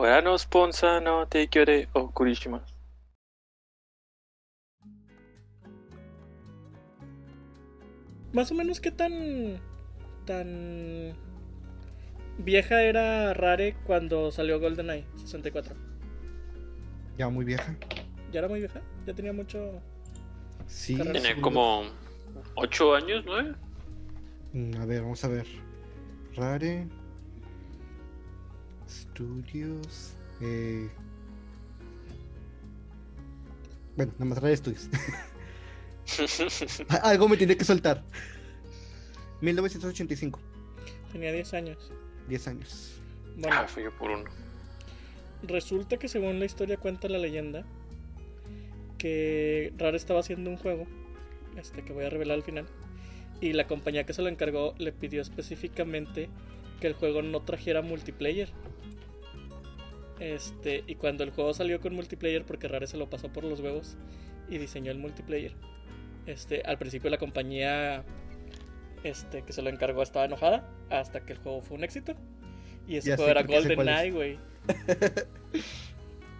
Korano Sponsa no Teikyore o Kurishima. Más o menos qué tan. tan. vieja era Rare cuando salió GoldenEye 64. Ya muy vieja. ¿Ya era muy vieja? ¿Ya tenía mucho.? Sí. Sí. como 8 años, 9. Mm, A ver, vamos a ver. Rare. Studios. Eh... Bueno, nada más Rare Studios. Algo me tiene que soltar. 1985. Tenía 10 años. 10 años. Bueno, Ah, fui yo por uno. resulta que según la historia cuenta la leyenda que Rare estaba haciendo un juego, este que voy a revelar al final, y la compañía que se lo encargó le pidió específicamente que el juego no trajera multiplayer. Este, y cuando el juego salió con multiplayer, porque Rare se lo pasó por los huevos y diseñó el multiplayer. Este, al principio la compañía este, que se lo encargó estaba enojada hasta que el juego fue un éxito. Y ese Ya juego sé, era GoldenEye, es. güey.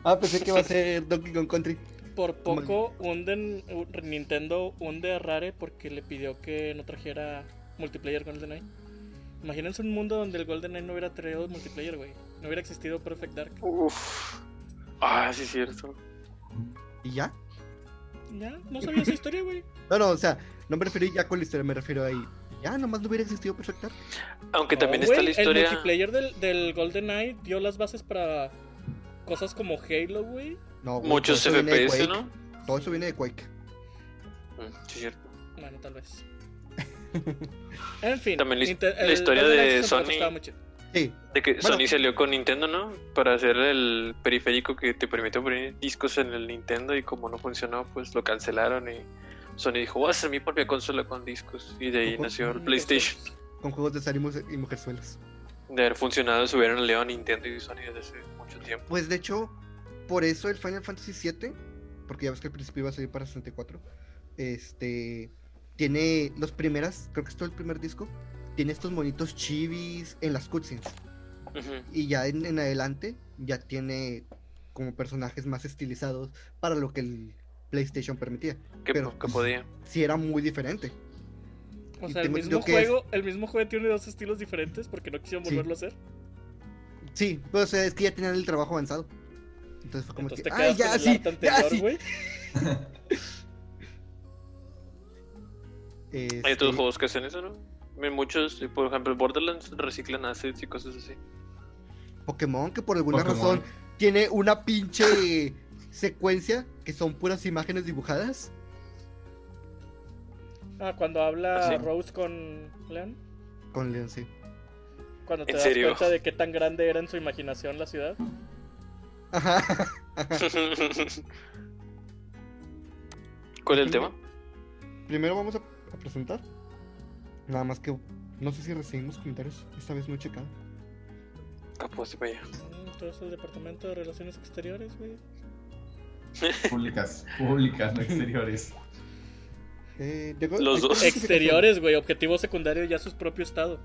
Ah, pensé que iba a ser Donkey Kong Country. Por poco hunden, Nintendo hunde a Rare porque le pidió que no trajera multiplayer GoldenEye. Imagínense un mundo donde el GoldenEye no hubiera traído multiplayer, güey. No hubiera existido Perfect Dark. Uf. Ah, sí, es cierto. ¿Y ya? Ya, no sabía esa historia, güey. No, no, o sea, no me refiero ya con la historia, me refiero ahí. Ya, nomás no hubiera existido Perfect Dark. Aunque No, también güey, está la El historia. multiplayer del, del GoldenEye dio las bases para cosas como Halo, güey. No, güey, Muchos FPS. ¿no? Todo eso viene de Quake. Mm, Sí, es cierto. Bueno, tal vez. En fin. También la el historia de 64 Sony-. Sí, De que Bueno. Sony salió con Nintendo, ¿no? Para hacer el periférico que te permite poner discos en el Nintendo y como no funcionó, pues lo cancelaron y Sony dijo, voy a hacer mi propia consola con discos y de ahí nació el PlayStation. con juegos de Star y mu- y Mujerzuelas. De haber funcionado, se hubieran aliado a Nintendo y Sony desde hace mucho tiempo. Pues de hecho, por eso el Final Fantasy VII, porque ya ves que al principio iba a salir para 64, este, tiene los primeras, creo que es todo el primer disco, tiene estos monitos chivis en las cutscenes. Y ya en, en adelante, ya tiene como personajes más estilizados para lo que el PlayStation permitía. Que, Pero- que podía. Sí era muy diferente. O Y sea, el mismo es- juego, el mismo juego tiene dos estilos diferentes porque no quisieron Sí. volverlo a hacer. Sí, pero o sea, es que ya tenían el trabajo avanzado. Entonces fue como Entonces que, te ¡ay, quedas ya, con el sí! arte ¡Ya, sí! Hay Este, otros juegos que hacen eso, ¿no? Hay Muchos, por ejemplo, Borderlands reciclan assets y cosas así. Pokémon, que por alguna Pokémon. razón tiene una pinche secuencia que son puras imágenes dibujadas. Ah, cuando habla Sí. Rose con Leon. Con Leon, sí. Cuando te ¿En das serio? cuenta de qué tan grande era en su imaginación la ciudad. Ajá. ajá. ¿Cuál es el tema? Primero vamos a, a presentar. Nada más que no sé si recibimos comentarios. Esta vez no he checado. Capaz de para allá. Mm, Todo es el departamento de relaciones exteriores, güey. Públicas, públicas, no exteriores. Eh, llegó- Los dos. Exteriores, güey. Objetivo secundario ya su propio estado.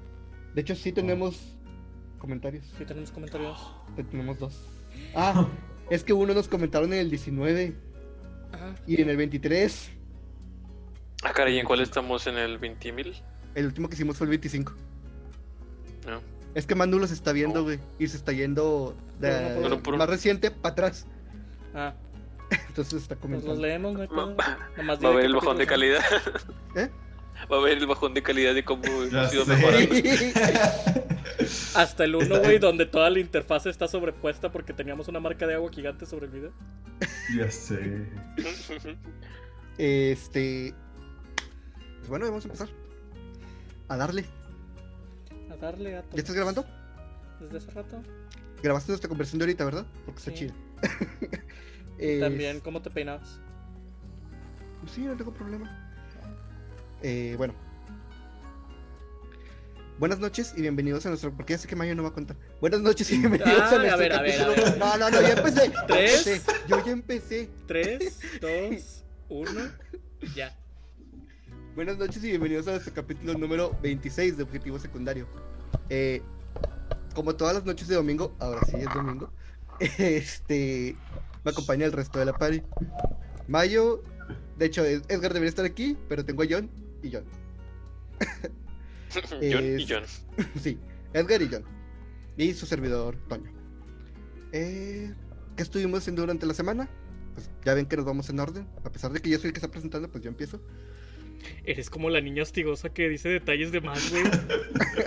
De hecho, sí tenemos comentarios. Sí, tenemos comentarios. Eh, Tenemos dos. Ah, es que uno nos comentaron en el 19 Ajá. y en el 23. Ah, caray, ¿en cuál estamos? ¿En el 20.000? El último que hicimos fue el 25. No. Es que Manu los está viendo, Oh. güey. Y se está yendo de. Por más reciente para atrás. Ah, Entonces está pues comentando. los leemos, no hay. Va, Nomás va a ver el bajón de calidad. ¿Eh? Va a ver el bajón de calidad de cómo Ya hemos ido sé. mejorando. Hasta el 1, güey, donde toda la interfaz está sobrepuesta porque teníamos una marca de agua gigante sobre el video. Ya sé. este. Pues bueno, vamos a empezar. A darle. A darle a ¿Ya estás grabando? Desde hace rato. Grabaste nuestra conversación de ahorita, ¿verdad? Porque está Sí. chida. Eh, También, ¿cómo te peinabas? Sí, no tengo problema. Eh, bueno. Buenas noches y bienvenidos a nuestro. Porque ya sé que Mayo no va a contar. Buenas noches y bienvenidos Ah, a nuestro a ver, a ver, a ver. No, no, no, ya empecé. ¿Tres? Yo ya empecé. 3, 2, 1, ya. Buenas noches y bienvenidos a nuestro capítulo número 26 de Objetivo Secundario. Eh, como todas las noches de domingo, ahora sí es domingo, Este. Me acompaña el resto de la party. Mayo. De hecho, Edgar debería estar aquí, pero tengo a John y John. John y Es- John. sí, Edgar y John. Y su servidor, Toño. Eh, ¿Qué estuvimos haciendo durante la semana? Pues ya ven que nos vamos en orden. A pesar de que yo soy el que está presentando, pues yo empiezo. Eres como la niña hostigosa que dice detalles de más, güey.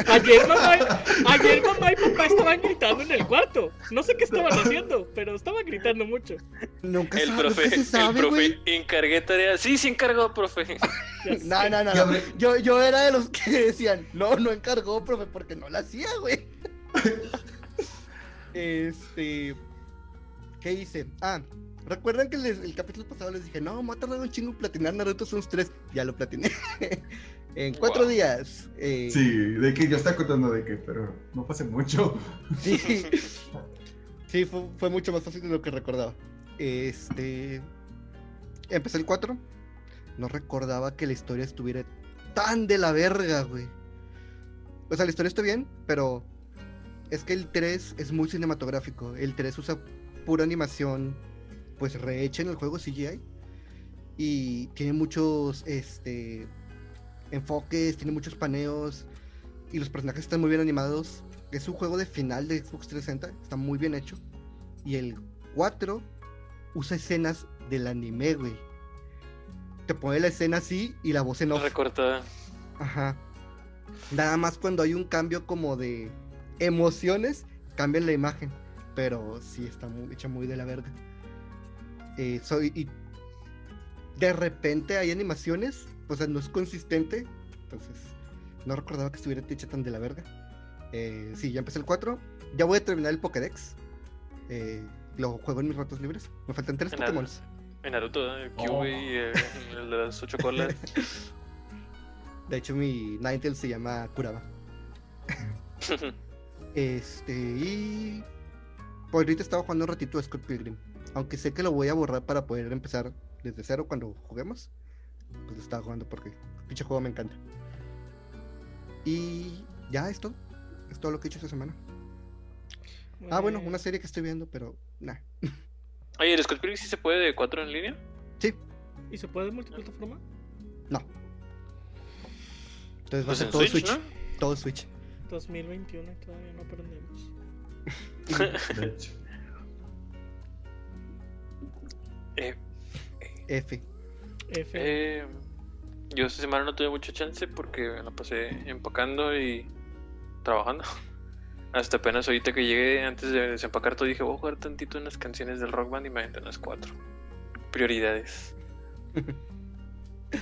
Ayer mamá, ayer mamá y papá estaban gritando en el cuarto. No sé qué estaban haciendo, pero estaban gritando mucho. Nunca, El sabe, profe, nunca se el sabe, profe, güey. encargué tarea. Sí, sí encargó, profe. No, no, no, Yo, yo era de los que decían, no, no encargó, profe, porque no la hacía, güey. este. ¿Qué hice? Ah, recuerdan que les- el capítulo pasado les dije, no, me ha tardado un chingo en platinar Naruto Souls 3. Ya lo platiné. en cuatro Wow. días. eh, Sí, de que yo estaba contando de que, pero no pase mucho. Sí, sí fue, fue mucho más fácil de lo que recordaba. Este. Empecé el 4. No recordaba que la historia estuviera tan de la verga, güey. O sea, la historia está bien, pero es que el 3 es muy cinematográfico. El 3 usa pura animación, pues rehecha en el juego CGI. Y tiene muchos este, enfoques, tiene muchos paneos. Y los personajes están muy bien animados. Es un juego de final de Xbox 360, está muy bien hecho. Y el 4 usa escenas del anime, güey. Te pone la escena así y la voz en off. Recortada. Ajá. Nada más cuando hay un cambio como de emociones, cambian la imagen. Pero sí está muy, hecha muy de la verga. Eh, soy, y de repente hay animaciones, o sea, no es consistente. Entonces, no recordaba que estuviera hecha tan de la verga. Eh, sí, ya empecé el 4. Ya voy a terminar el Pokédex. Eh, lo juego en mis ratos libres. Me faltan tres En Pokémon. En Naruto, ¿eh? el Oh. Y el, de las ocho colas. De hecho, mi Ninetales se llama Kuraba. Este, y. Pues ahorita estaba jugando un ratito a Scott Pilgrim. Aunque sé que lo voy a borrar para poder empezar desde cero cuando juguemos. Pues lo estaba jugando porque el pinche juego me encanta. Y ya es todo. Es todo lo que he hecho esta semana. Ah, bueno, una serie que estoy viendo, pero nah. Oye, ¿el Scott Pilgrim sí se puede de cuatro en línea? Sí, ¿Y se puede multiplataforma? no. Entonces va a Pues ser todo Switch, Switch. ¿no? Todo Switch. 2021 y todavía no aprendemos. De hecho. Eh, F. F. eh, yo esta semana no tuve mucha chance porque me la pasé empacando y trabajando. Hasta apenas ahorita que llegué, antes de desempacar todo, dije, voy a jugar tantito unas canciones del Rock Band y me aventé unas cuatro. Prioridades.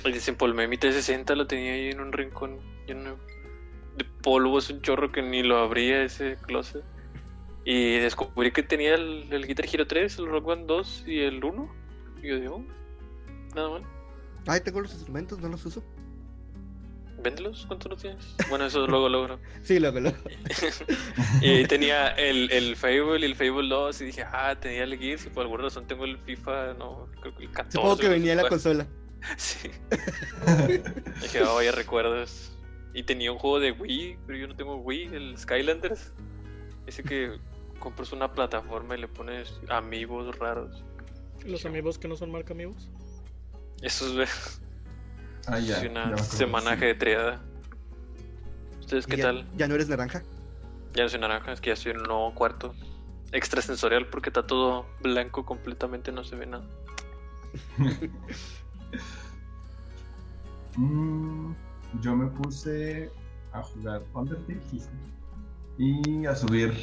Y desempolmé mi 360, lo tenía ahí en un rincón lleno de polvo, es un chorro que ni lo abría ese closet. Y descubrí que tenía el, el Guitar Hero 3, el Rock Band 2 y el 1. Y yo digo, "Oh, nada mal. Ay, tengo los instrumentos, no los uso. Véndelos, ¿cuánto lo tienes? Bueno, eso luego logro. Sí, luego, luego. Y ahí tenía el, el Fable y el Fable 2 y dije, ah, tenía el Gears y por alguna razón tengo el FIFA, no, creo que el 14. Supongo que no venía en la consola. Sí. Dije, oh, vaya recuerdos. Y tenía un juego de Wii, pero yo no tengo Wii, el Skylanders. Ese que compras una plataforma y le pones amigos raros. Los amigos que no son marca amigos. Eso es Ah, ya. es una semanaje sí. de triada. ¿Ustedes qué ya, tal? Ya no eres naranja. Ya no soy naranja, es que ya en un nuevo cuarto. Extrasensorial porque está todo blanco completamente, no se ve nada. Mm, yo me puse a jugar Undertale y a subir.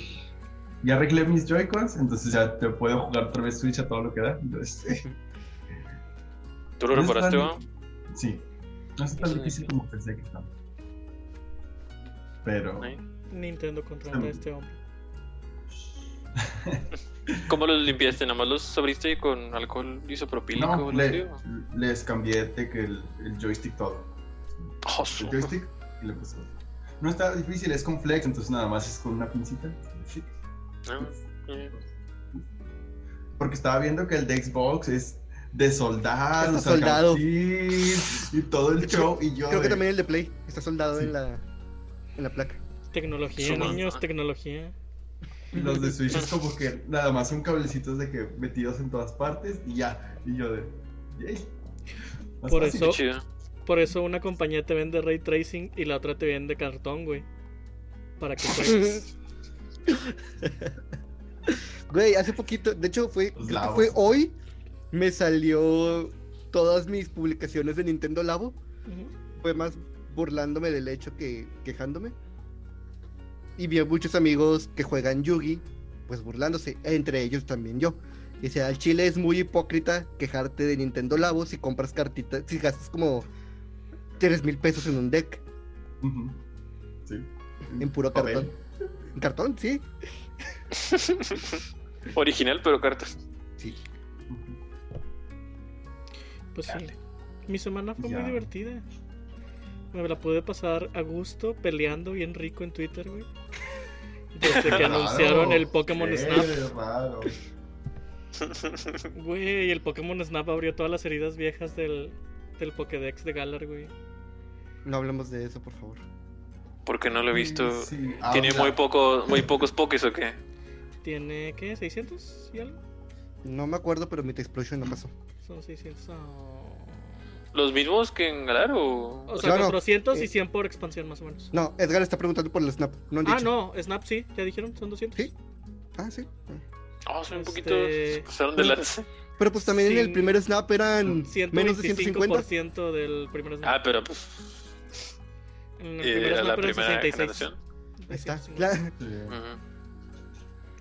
Ya arreglé mis Joy-Cons, entonces ya te puedo jugar otra vez Switch a todo lo que da. Entonces, ¿Tú lo No reparaste, tan- va? sí. No es tan Sí, difícil sí. como pensé que estaba. Pero. Nintendo contrata a este hombre. ¿Cómo los limpiaste? ¿Nada más los abriste con alcohol isopropílico? No, le- les cambié de que el, el joystick todo. Oh, El joystick y le puse otro. No está difícil, es con flex, entonces nada más es con una pincita. Porque estaba viendo que el de Xbox es de soldar, Está soldado. y todo el show. Y yo Creo que también el de Play está soldado Sí. en la en la placa. Tecnología, Suma. niños, tecnología. Los de Switch es como que nada más son cablecitos de que metidos en todas partes y ya. Y yo de. Por fácil. eso-. Por eso una compañía te vende ray tracing y la otra te vende cartón, güey. Para que juegues. Güey, hace poquito, de hecho fue, creo que fue hoy, me salió todas mis publicaciones de Nintendo Labo. Fue más burlándome del hecho que quejándome. Y vi a muchos amigos que juegan Yugi, pues burlándose, entre ellos también yo. Dice, al chile es muy hipócrita quejarte de Nintendo Labo si compras cartitas, si gastas como 3 mil pesos en un deck. Sí. en puro Papel. cartón. Cartón, sí. Original, pero cartas. Sí. Pues sí. Mi semana fue Ya. muy divertida. Me la pude pasar a gusto peleando bien rico en Twitter, güey. Desde que Raro. anunciaron el Pokémon Qué Snap. raro. Güey, el Pokémon Snap abrió todas las heridas viejas del, del Pokédex de Galar, güey. No hablemos de eso, por favor. Porque no lo he visto. Sí, Tiene habla. muy poco, muy pocos pokés o qué. Tiene, ¿qué? ¿600 y algo? No me acuerdo, pero mi Explosion no pasó. Son 600. oh. ¿Los mismos que en Galar o.? O sea, No, no, 400 y eh, 100 por expansión, más o menos. No, Edgar está preguntando por el Snap. No han Ah, no, Snap sí, ya dijeron, son 200. Sí. Ah, sí. Ah. Oh, son un Este- poquito. Se pasaron de lanza. Pero pues también en el primer Snap eran menos de 150. 125% del primer Snap. Ah, pero pues. En el eh, primer Era la primera 66. generación. Ahí está. 150. Claro. Sí. Ujú.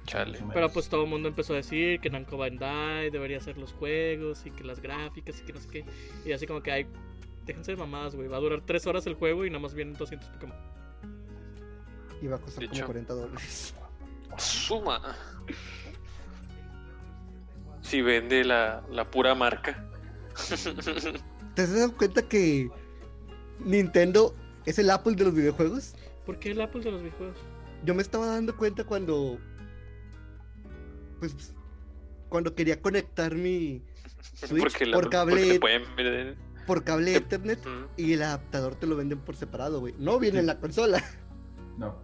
Chale. Pero pues todo el mundo empezó a decir que Namco Bandai debería hacer los juegos y que las gráficas y que no sé qué. Y así como que hay. Déjense de mamadas, güey. Va a durar 3 horas el juego y nada más vienen 200 Pokémon. Y va a costar como 40 dólares. Suma. Si vende la, la pura marca. ¿Te has dado cuenta que Nintendo es el Apple de los videojuegos? ¿Por qué el Apple de los videojuegos? Yo me estaba dando cuenta cuando. Pues. Cuando quería conectar mi Switch porque la- por porque cable, te pueden vender. por cable te- Ethernet Ujú. y el adaptador te lo venden por separado, güey. No viene en la consola. No.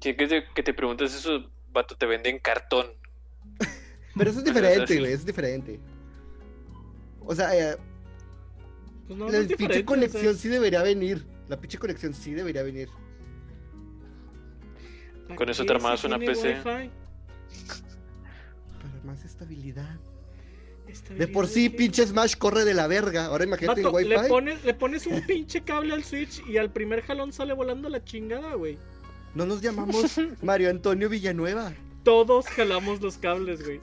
Si que te, que te preguntas eso, vato, te venden cartón. Pero eso es diferente, güey. Eso es diferente. O sea, eh, Pues no, no la es pinche o conexión sea, sí debería venir. La pinche conexión sí debería venir. ¿para Con eso te armabas una PC? Wi-Fi? Para más estabilidad. De por sí, pinche Smash corre de la verga. Ahora imagínate en Vato, le Wi-Fi. pones, le pones un pinche cable al Switch y al primer jalón sale volando la chingada, güey. No nos llamamos Mario Antonio Villanueva. Todos jalamos los cables, güey.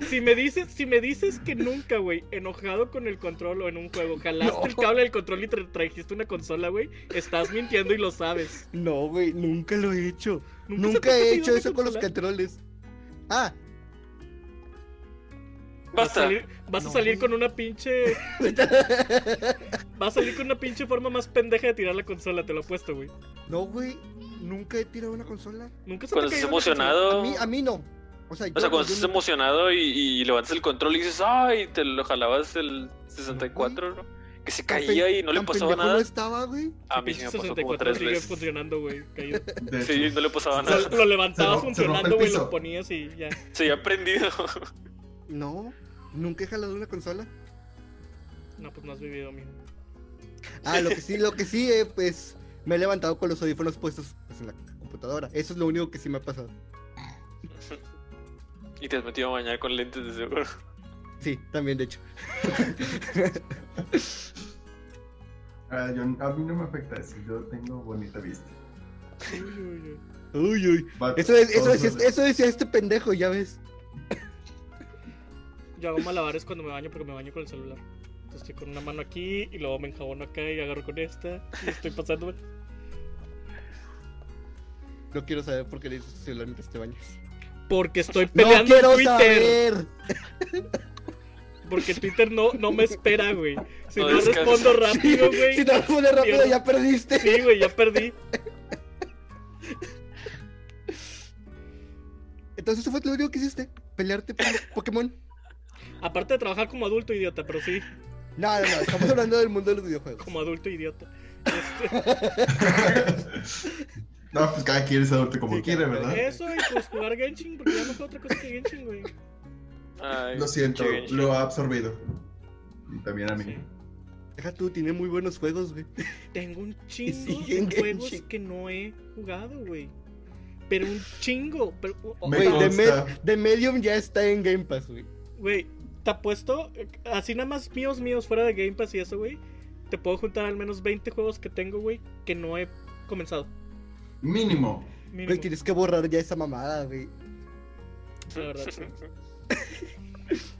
Si me dices, si me dices que nunca, güey, enojado con el control o en un juego, jalaste No. el cable del control y te trajiste una consola, güey, estás mintiendo y lo sabes. No, güey, nunca lo he hecho. ¿Nunca, he hecho eso con los controles. Ah, Vas a salir, vas a salir con una pinche. Vas a salir con una pinche forma más pendeja de tirar la consola, te lo apuesto, güey. no, güey. Nunca he tirado una consola. Nunca se Cuando te emocionado. A mí, a mí no. O sea, yo, O sea, cuando estás no- emocionado y, y levantas el control y dices, ay, te lo jalabas el 64, ¿no? Que se caía y no le pasaba nada. no estaba, güey. A mí sí me pasó como 64 tres sigue veces. funcionando, güey. caído. Sí, no le pasaba nada. lo rompe funcionando, güey, lo ponías y ya. Se había prendido. No, nunca he jalado una consola. No, pues no has vivido, mijo. Ah, lo que sí, lo que sí, eh, pues me he levantado con los audífonos puestos pues, en la computadora. Eso es lo único que sí me ha pasado. y te has metido a bañar con lentes de seguro. Sí, también, de hecho. ah, yo- a mí no me afecta eso. Yo tengo bonita vista. Uy, uy, uy. Uy, Eso, es, eso, decía, los- eso decía este pendejo, ya ves. Yo hago malabares cuando me baño porque me baño con el celular. Entonces estoy con una mano aquí y luego me enjabono acá y agarro con esta. Y estoy pasando. No quiero saber por qué le dices celular mientras te bañas. Porque estoy No peleando quiero en Twitter. saber. Porque Twitter no, no me espera, güey. Si No respondo rápido, Sí, güey. si no respondes rápido, ya perdiste. Sí, güey, ya perdí. Entonces, eso fue lo único que hiciste. Pelearte por Pokémon. Aparte de trabajar como adulto idiota, pero sí, No, no, no. Estamos hablando del mundo de los videojuegos. como adulto idiota. Este, No, pues cada quien es adulto como Sí, quiere, ¿verdad? Eso y pues jugar Genshin, porque ya no juego otra cosa que Genshin, güey. Ay, Lo siento, Genshin. lo ha absorbido. Y también a mí. Sí. Deja tú, tiene muy buenos juegos, güey. Tengo un chingo de juegos Genshin. que no he jugado, güey. Pero un chingo. Pero, o- Me Güey, de, consta. Med- de Medium ya está en Game Pass, güey. Güey, te apuesto, así nada más míos, míos, fuera de Game Pass y eso, güey. Te puedo juntar al menos 20 juegos que tengo, güey, que no he comenzado. Mínimo. Mínimo, Güey, tienes que borrar ya esa mamada, güey. la verdad, sí.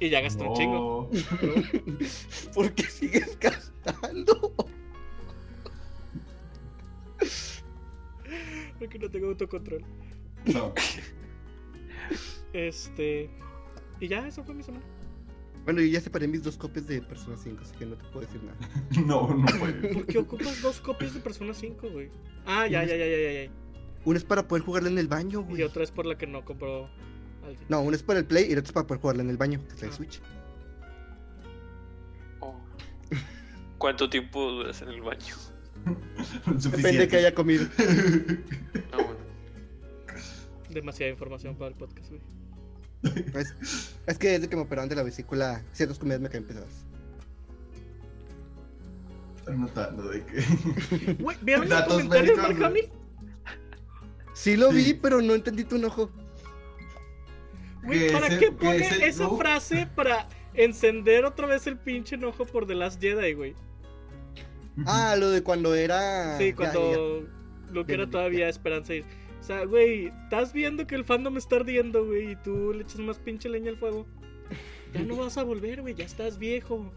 Y ya gasté un chingo. No. ¿Por qué sigues gastando? Porque no tengo autocontrol. No. Este. Y ya, eso fue mi semana. Bueno, yo ya separé mis dos copias de Persona 5, así que no te puedo decir nada. No, no puede. ¿Por qué ocupas dos copias de Persona 5, güey? Ah, ya, ya, ya, ya, ya, ya. Una es para poder jugarla en el baño, Y güey. otra es por la que no compró alguien. No, una es para el Play y la otra es para poder jugarla en el baño, que es la de Ah. Switch. Oh. ¿Cuánto tiempo duras en el baño? Depende de que haya comido. Ah, bueno. Demasiada información para el podcast, güey. Es, es que desde que me operaron de la vesícula, ciertas comidas me caen pesadas. Estoy notando de que. Güey, ¿vieron el Datos comentario de médicos, Mark güey. Hamill? Sí lo vi, pero no entendí tu enojo. Güey, Que ¿para ese- qué que pone ese esa no- frase para encender otra vez el pinche enojo por The Last Jedi, güey? Ah, lo de cuando era. Sí, ya, ya, cuando Luke Ya, era ya, todavía esperanza. Y... O sea, güey, estás viendo que el fandom está ardiendo, güey, y tú le echas más pinche leña al fuego. Ya no vas a volver, güey, ya estás viejo.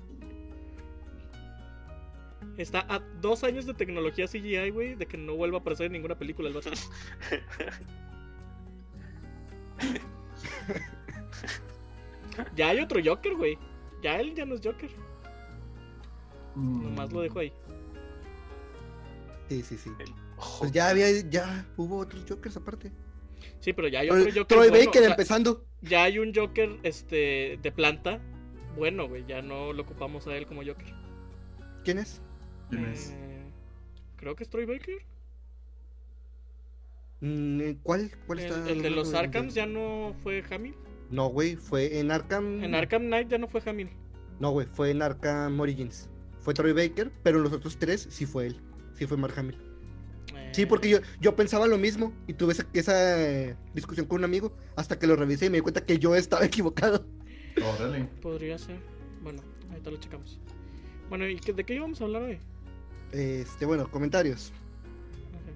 Está a dos años de tecnología CGI, güey, de que no vuelva a aparecer en ninguna película el vato. Ya hay otro Joker, güey. Ya él ya no es Joker. Mm. Nomás lo dejo ahí. Sí, sí, sí. Pues ya había, ya hubo otros Jokers aparte. Sí, pero ya hay otro Joker. Troy bueno, Baker o sea, empezando. ya hay un Joker este de planta. Bueno, güey, ya no lo ocupamos a él como Joker. ¿Quién es? ¿Quién es? Eh, creo que es Troy Baker. Mm, ¿Cuál? ¿Cuál El, está? el de los Arkhams ya no fue Hamill. No, güey, fue en Arkham. En Arkham Knight ya no fue Hamill. No, güey, fue en Arkham Origins. Fue Troy Baker, pero en los otros tres sí fue él. Sí fue Mark Hamill. Sí, porque yo, yo pensaba lo mismo y tuve esa, esa, discusión con un amigo hasta que lo revisé y me di cuenta que yo estaba equivocado. Órale. Podría ser. Bueno, ahorita lo checamos. Bueno, ¿y de qué íbamos a hablar hoy? Este, bueno, comentarios. Ajá.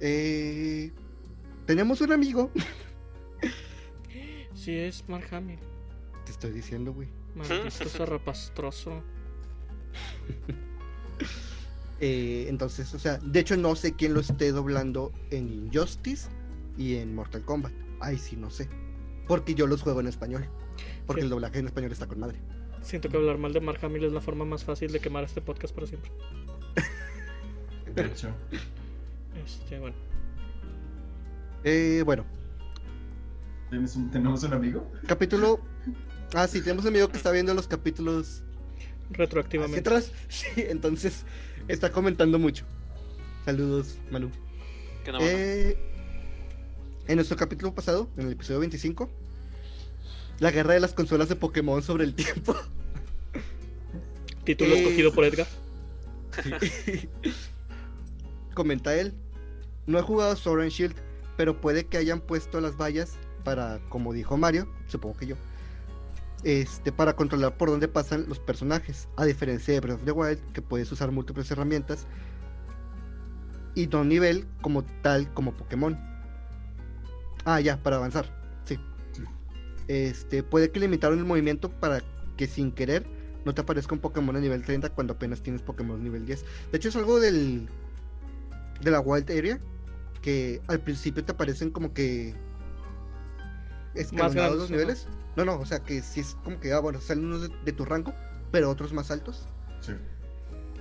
Eh, tenemos un amigo. Sí, es Mark Hamill. Te estoy diciendo, güey. Maldito zarrapastroso. Eh, entonces, o sea, de hecho no sé quién lo esté doblando en Injustice y en Mortal Kombat. Ay, sí, no sé. Porque yo los juego en español. Porque Sí. el doblaje en español está con madre. Siento que hablar mal de Mark Hamill es la forma más fácil de quemar este podcast para siempre. De hecho. Este, bueno. Eh, bueno, ¿Tienes un- ¿Tenemos un amigo? capítulo. Ah, sí, tenemos un amigo que está viendo los capítulos hacia Retroactivamente. atrás. Sí, entonces está comentando mucho. Saludos, Manu. Eh, en nuestro capítulo pasado, en el episodio 25, la guerra de las consolas de Pokémon sobre el tiempo. Título Eh, escogido por Edgar. Comenta él. No he jugado Sword and Shield, pero puede que hayan puesto las vallas para, como dijo Mario, supongo que yo, este, para controlar por dónde pasan los personajes. A diferencia de Breath of the Wild, que puedes usar múltiples herramientas. Y no nivel como tal como Pokémon. Ah, ya, para avanzar. Sí. Sí. Este, puede que limitaron el movimiento para que sin querer no te aparezca un Pokémon a nivel 30 cuando apenas tienes Pokémon nivel 10. De hecho, es algo del de la Wild Area que al principio te aparecen como que escalonados los niveles. No, no, o sea que sí es como que, ah, bueno, salen unos de, de tu rango, pero otros más altos. Sí.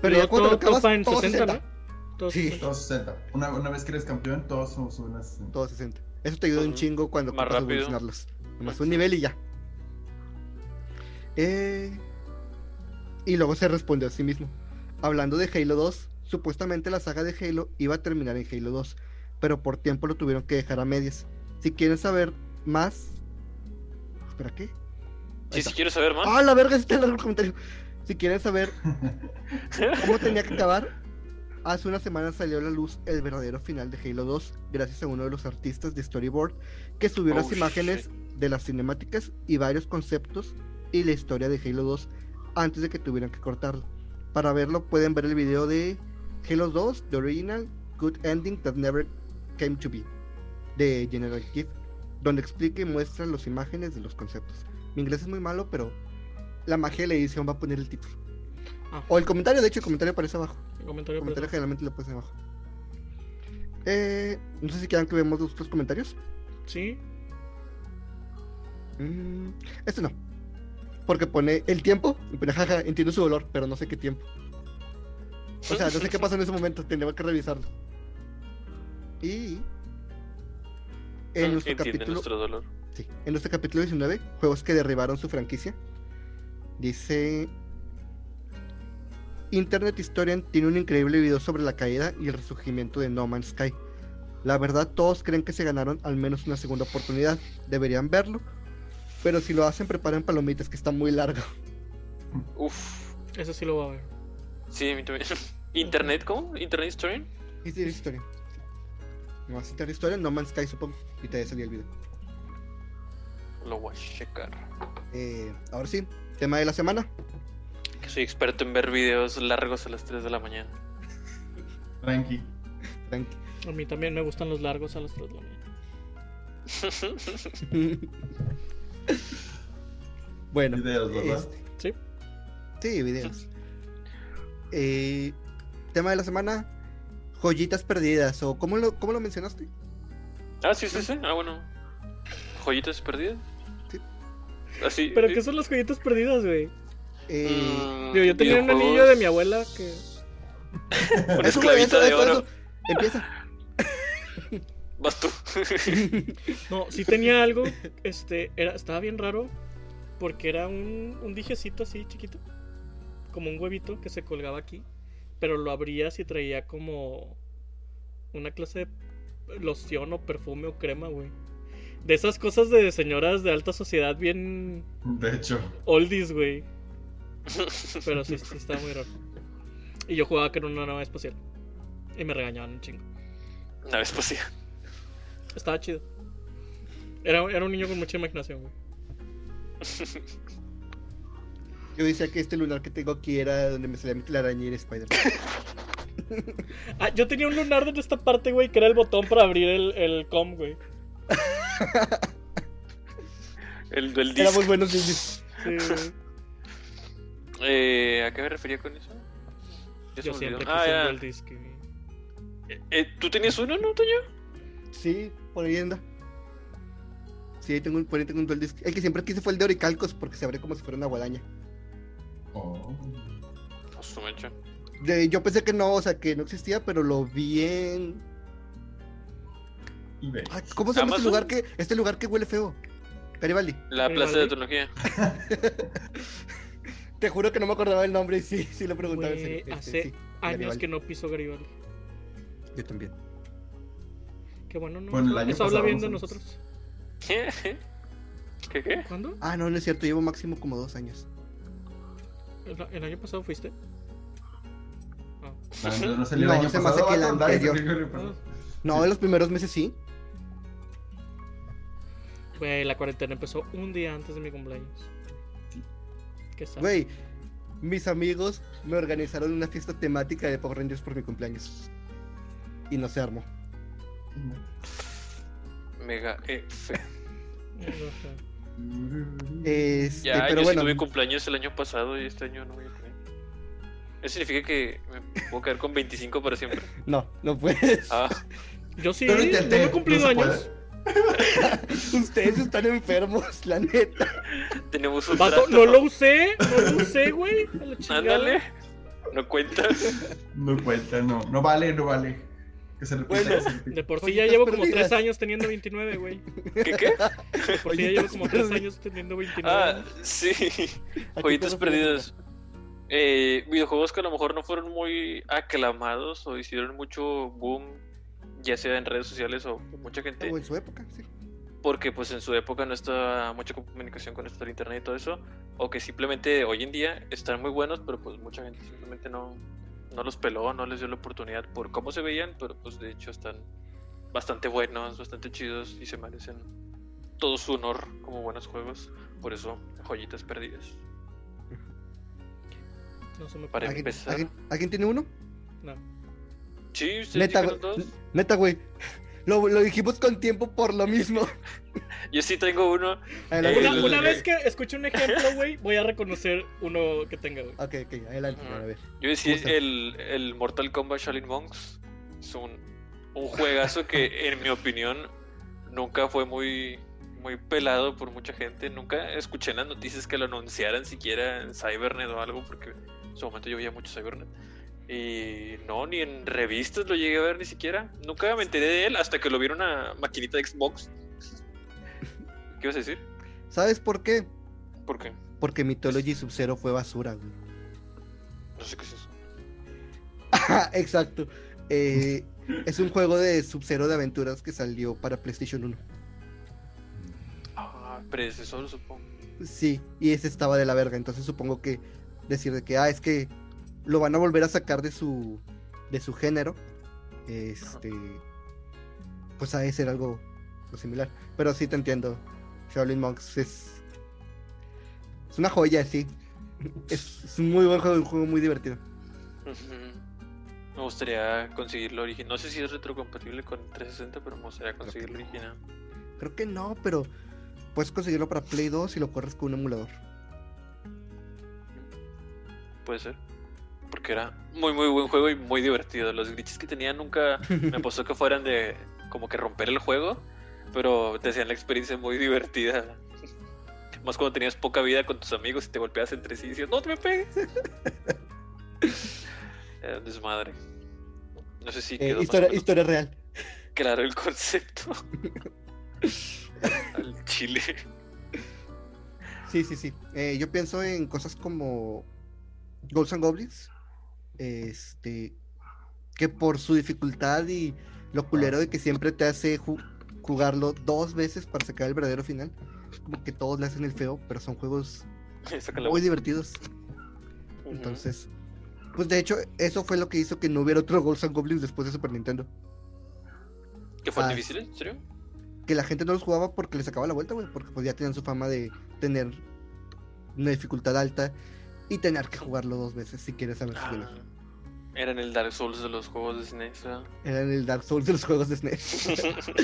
Pero Luego ya cuando todo lo acabas, topa en todo 60, 60. ¿no? Todo Sí. 60. Todos 60. Una, una vez que eres campeón, todos somos suben a 60. Todo 60. Eso te ayuda un chingo cuando Más rápido. evolucionarlos. Nomás un nivel y ya. Eh, Y luego se respondió a sí mismo. Hablando de Halo 2, supuestamente la saga de Halo iba a terminar en Halo 2, pero por tiempo lo tuvieron que dejar a medias. Si quieren saber más... ¿Espera qué? Sí, si quieres saber más. ¡Ah, la verga! Está en el comentario. Si quieren saber cómo tenía que acabar, hace una semana salió a la luz el verdadero final de Halo 2, gracias a uno de los artistas de Storyboard que subió Oh, las imágenes de las cinemáticas y varios conceptos y la historia de Halo 2 antes de que tuvieran que cortarlo. Para verlo pueden ver el video de Halo 2, The Original Good Ending That Never Came to Be, de General Gift, donde explica y muestra las imágenes de los conceptos. Mi inglés es muy malo, pero la magia de la edición va a poner el título. Ah. O el comentario, de hecho, el comentario aparece abajo. El comentario El comentario generalmente lo pones abajo. Eh, no sé si quieran que vemos los otros comentarios. Sí, Mm, este no. Porque pone el tiempo y pone jaja, entiendo su dolor, pero no sé qué tiempo. O sea, no sé qué pasó en ese momento, tendría que revisarlo. Y en nuestro capítulo, nuestro dolor. sí, en nuestro capítulo 19, juegos que derribaron su franquicia, dice Internet Historian tiene un increíble video sobre la caída y el resurgimiento de No Man's Sky. La verdad, todos creen que se ganaron al menos una segunda oportunidad. Deberían verlo. Pero si lo hacen, preparen palomitas, que está muy largo. Uf. eso sí lo voy a ver. Sí, a mí también. ¿Internet cómo? ¿Internet Historian? Internet Historian. No vas a Internet Historian, No Man's Sky, supongo. Y te salió el video. Lo voy a checar. Eh, ahora sí, tema de la semana. Que soy experto en ver videos largos a las 3 de la mañana. Tranqui. Tranqui. A mí también me gustan los largos a las 3 de la mañana. bueno, Videos, ¿verdad? este, Sí, sí, videos. Eh, tema de la semana: joyitas perdidas. ¿O cómo lo, cómo lo mencionaste? ah, sí, sí, sí. Ah, bueno. ¿Joyitas perdidas? Sí. Así. pero sí. ¿qué son las joyitas perdidas, güey? Eh, Digo, yo tenía un anillo de mi abuela que. Una esclavita eso, de eso, oro. eso. Empieza. Vas tú. No, sí tenía algo, este, era, estaba bien raro, porque era un, un dijecito así chiquito, como un huevito que se colgaba aquí, pero lo abrías y traía como una clase de loción o perfume o crema, güey. De esas cosas de señoras de alta sociedad bien De hecho, oldies, güey. Pero sí, sí estaba muy raro. Y yo jugaba que era una nave espacial. Y me regañaban un chingo. Una vez pasé. Estaba chido. Era, era un niño con mucha imaginación, güey. Yo decía que este lunar que tengo aquí era donde me salía mi telaraña y era Spider. Ah, yo tenía un lunar en esta parte, güey, que era el botón para abrir el, el com, güey. El del disco. Éramos buenos niños. Sí, güey. Eh, ¿A qué me refería con eso? Yo siempre olvidó. quise Ah, dual disc, güey. Eh, ¿Tú tenías uno, no, Toño? Sí, por ahí anda. Sí, ahí tengo un, por ahí tengo un dual disc. El que siempre quise fue el de Oricalcos porque se abre como si fuera una guadaña. Oh, yo pensé que no, o sea, que no existía, pero lo vi en... Ay, ¿Cómo se llama este lugar que este lugar que huele feo? Garibaldi. La plaza de tecnología. Te juro que no me acordaba el nombre y sí, sí lo preguntaba. Este, hace sí, Años Garibaldi. que no piso Garibaldi. Yo también. Qué bueno, ¿no? Bueno, el año Eso habla bien de nosotros. nosotros. ¿Qué qué? ¿Cuándo? Ah, no, no es cierto, llevo máximo como dos años. ¿El, el año pasado fuiste? Ah. Ah, no salió No, el año se pasado, que el anterior. No, en los primeros meses sí. Güey, la cuarentena empezó un día antes de mi cumpleaños. ¿Qué sabes? Güey, mis amigos me organizaron una fiesta temática de Power Rangers por mi cumpleaños. Y no se armó. Mega F. No sé. Este, Ya, pero yo bueno. sí tuve cumpleaños el año pasado y este año no voy a tener. ¿Eso significa que me puedo quedar con 25 para siempre? No, no puedes. Ah, Yo sí, no intenté, he cumplido no años. Ustedes están enfermos, la neta. tenemos un Vato, trato. no lo usé, no lo usé, güey. Ándale. No cuenta. No cuenta, no. No vale, no vale. Que se. Bueno. De por sí ya llevo como tres años teniendo 29, güey. ¿Qué qué? De por sí ya llevo como tres años teniendo 29. Ah, sí. Joyitas perdidas. Eh, videojuegos que a lo mejor no fueron muy aclamados o hicieron mucho boom ya sea en redes sociales o mucha gente, O en su época, sí. porque pues en su época no estaba mucha comunicación con esto del internet y todo eso, o que simplemente hoy en día están muy buenos, pero pues mucha gente simplemente no, no los peló, no les dio la oportunidad por cómo se veían, pero pues de hecho están bastante buenos, bastante chidos y se merecen todo su honor como buenos juegos, por eso joyitas perdidas. No se me Para ocurre. ¿Alguien, empezar. ¿alguien, alguien tiene uno? No. Sí, Neta, güey. Neta, güey. Lo, lo dijimos con tiempo por lo mismo. Yo sí tengo uno. Adelante. Una, vez que escuche un ejemplo, güey, voy a reconocer uno que tenga, güey. Ok, ok, adelante, a ver. Yo decía el, el Mortal Kombat Shaolin Monks. Es un, un juegazo que, en mi opinión, nunca fue muy, muy pelado por mucha gente. Nunca escuché en las noticias que lo anunciaran siquiera en Cybernet o algo, porque en su momento yo veía mucho Cybernet. Y no, ni en revistas lo llegué a ver ni siquiera. Nunca me enteré de él hasta que lo vi en una maquinita de Xbox. ¿Qué ibas a decir? ¿Sabes por qué? ¿Por qué? Porque Mythology Sub-Zero fue basura, güey. No sé qué es eso. Exacto. Eh, es un juego de Sub-Zero de aventuras que salió para PlayStation 1. Ah, predecesor, supongo. Sí, y ese estaba de la verga. Entonces supongo que decir de que, ah, es que lo van a volver a sacar de su de su género. Este. Pues ha de ser algo algo similar. Pero sí te entiendo. Shaolin Monks es. Es una joya, sí. Es, es un muy buen juego, un juego muy divertido. Me gustaría conseguirlo original. No sé si es retrocompatible con 360, pero me gustaría conseguirlo original. Creo que no, pero puedes conseguirlo para Play 2 y lo corres con un emulador. Puede ser. Porque era muy, muy buen juego y muy divertido. Los glitches que tenía nunca me pasó que fueran de como que romper el juego, pero te hacían la experiencia muy divertida. Más cuando tenías poca vida con tus amigos y te golpeabas entre sí y decías, no te me pegues. Era un desmadre. No sé si Eh, quedó historia, historia real. claro el concepto. Al chile. Sí, sí, sí. Eh, yo pienso en cosas como Ghosts and Goblins. Este. Que por su dificultad y lo culero de que siempre te hace jugarlo dos veces para sacar el verdadero final. Como que todos le hacen el feo, pero son juegos muy divertidos. Entonces. Pues de hecho, eso fue lo que hizo que no hubiera otro Ghosts and Goblins después de Super Nintendo. ¿Qué fue ah, difícil? ¿En serio? que la gente no los jugaba porque les sacaba la vuelta, güey, porque pues ya tenían su fama de tener una dificultad alta y tener que jugarlo dos veces si quieres saber si Ah, ganas. eran el Dark Souls de los juegos de SNES. ¿verdad? Era en el Dark Souls de los juegos de SNES.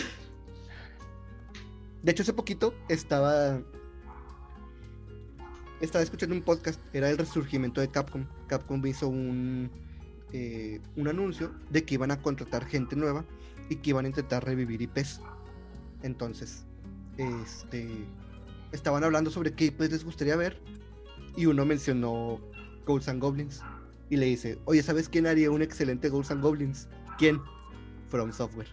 De hecho, hace poquito estaba. Estaba escuchando un podcast, era el resurgimiento de Capcom. Capcom hizo un, eh, un anuncio de que iban a contratar gente nueva y que iban a intentar revivir IPs. Entonces, este. Estaban hablando sobre qué IPs les gustaría ver. Y uno mencionó Ghosts and Goblins. Y le dice: Oye, ¿sabes quién haría un excelente Ghosts and Goblins? ¿Quién? From Software.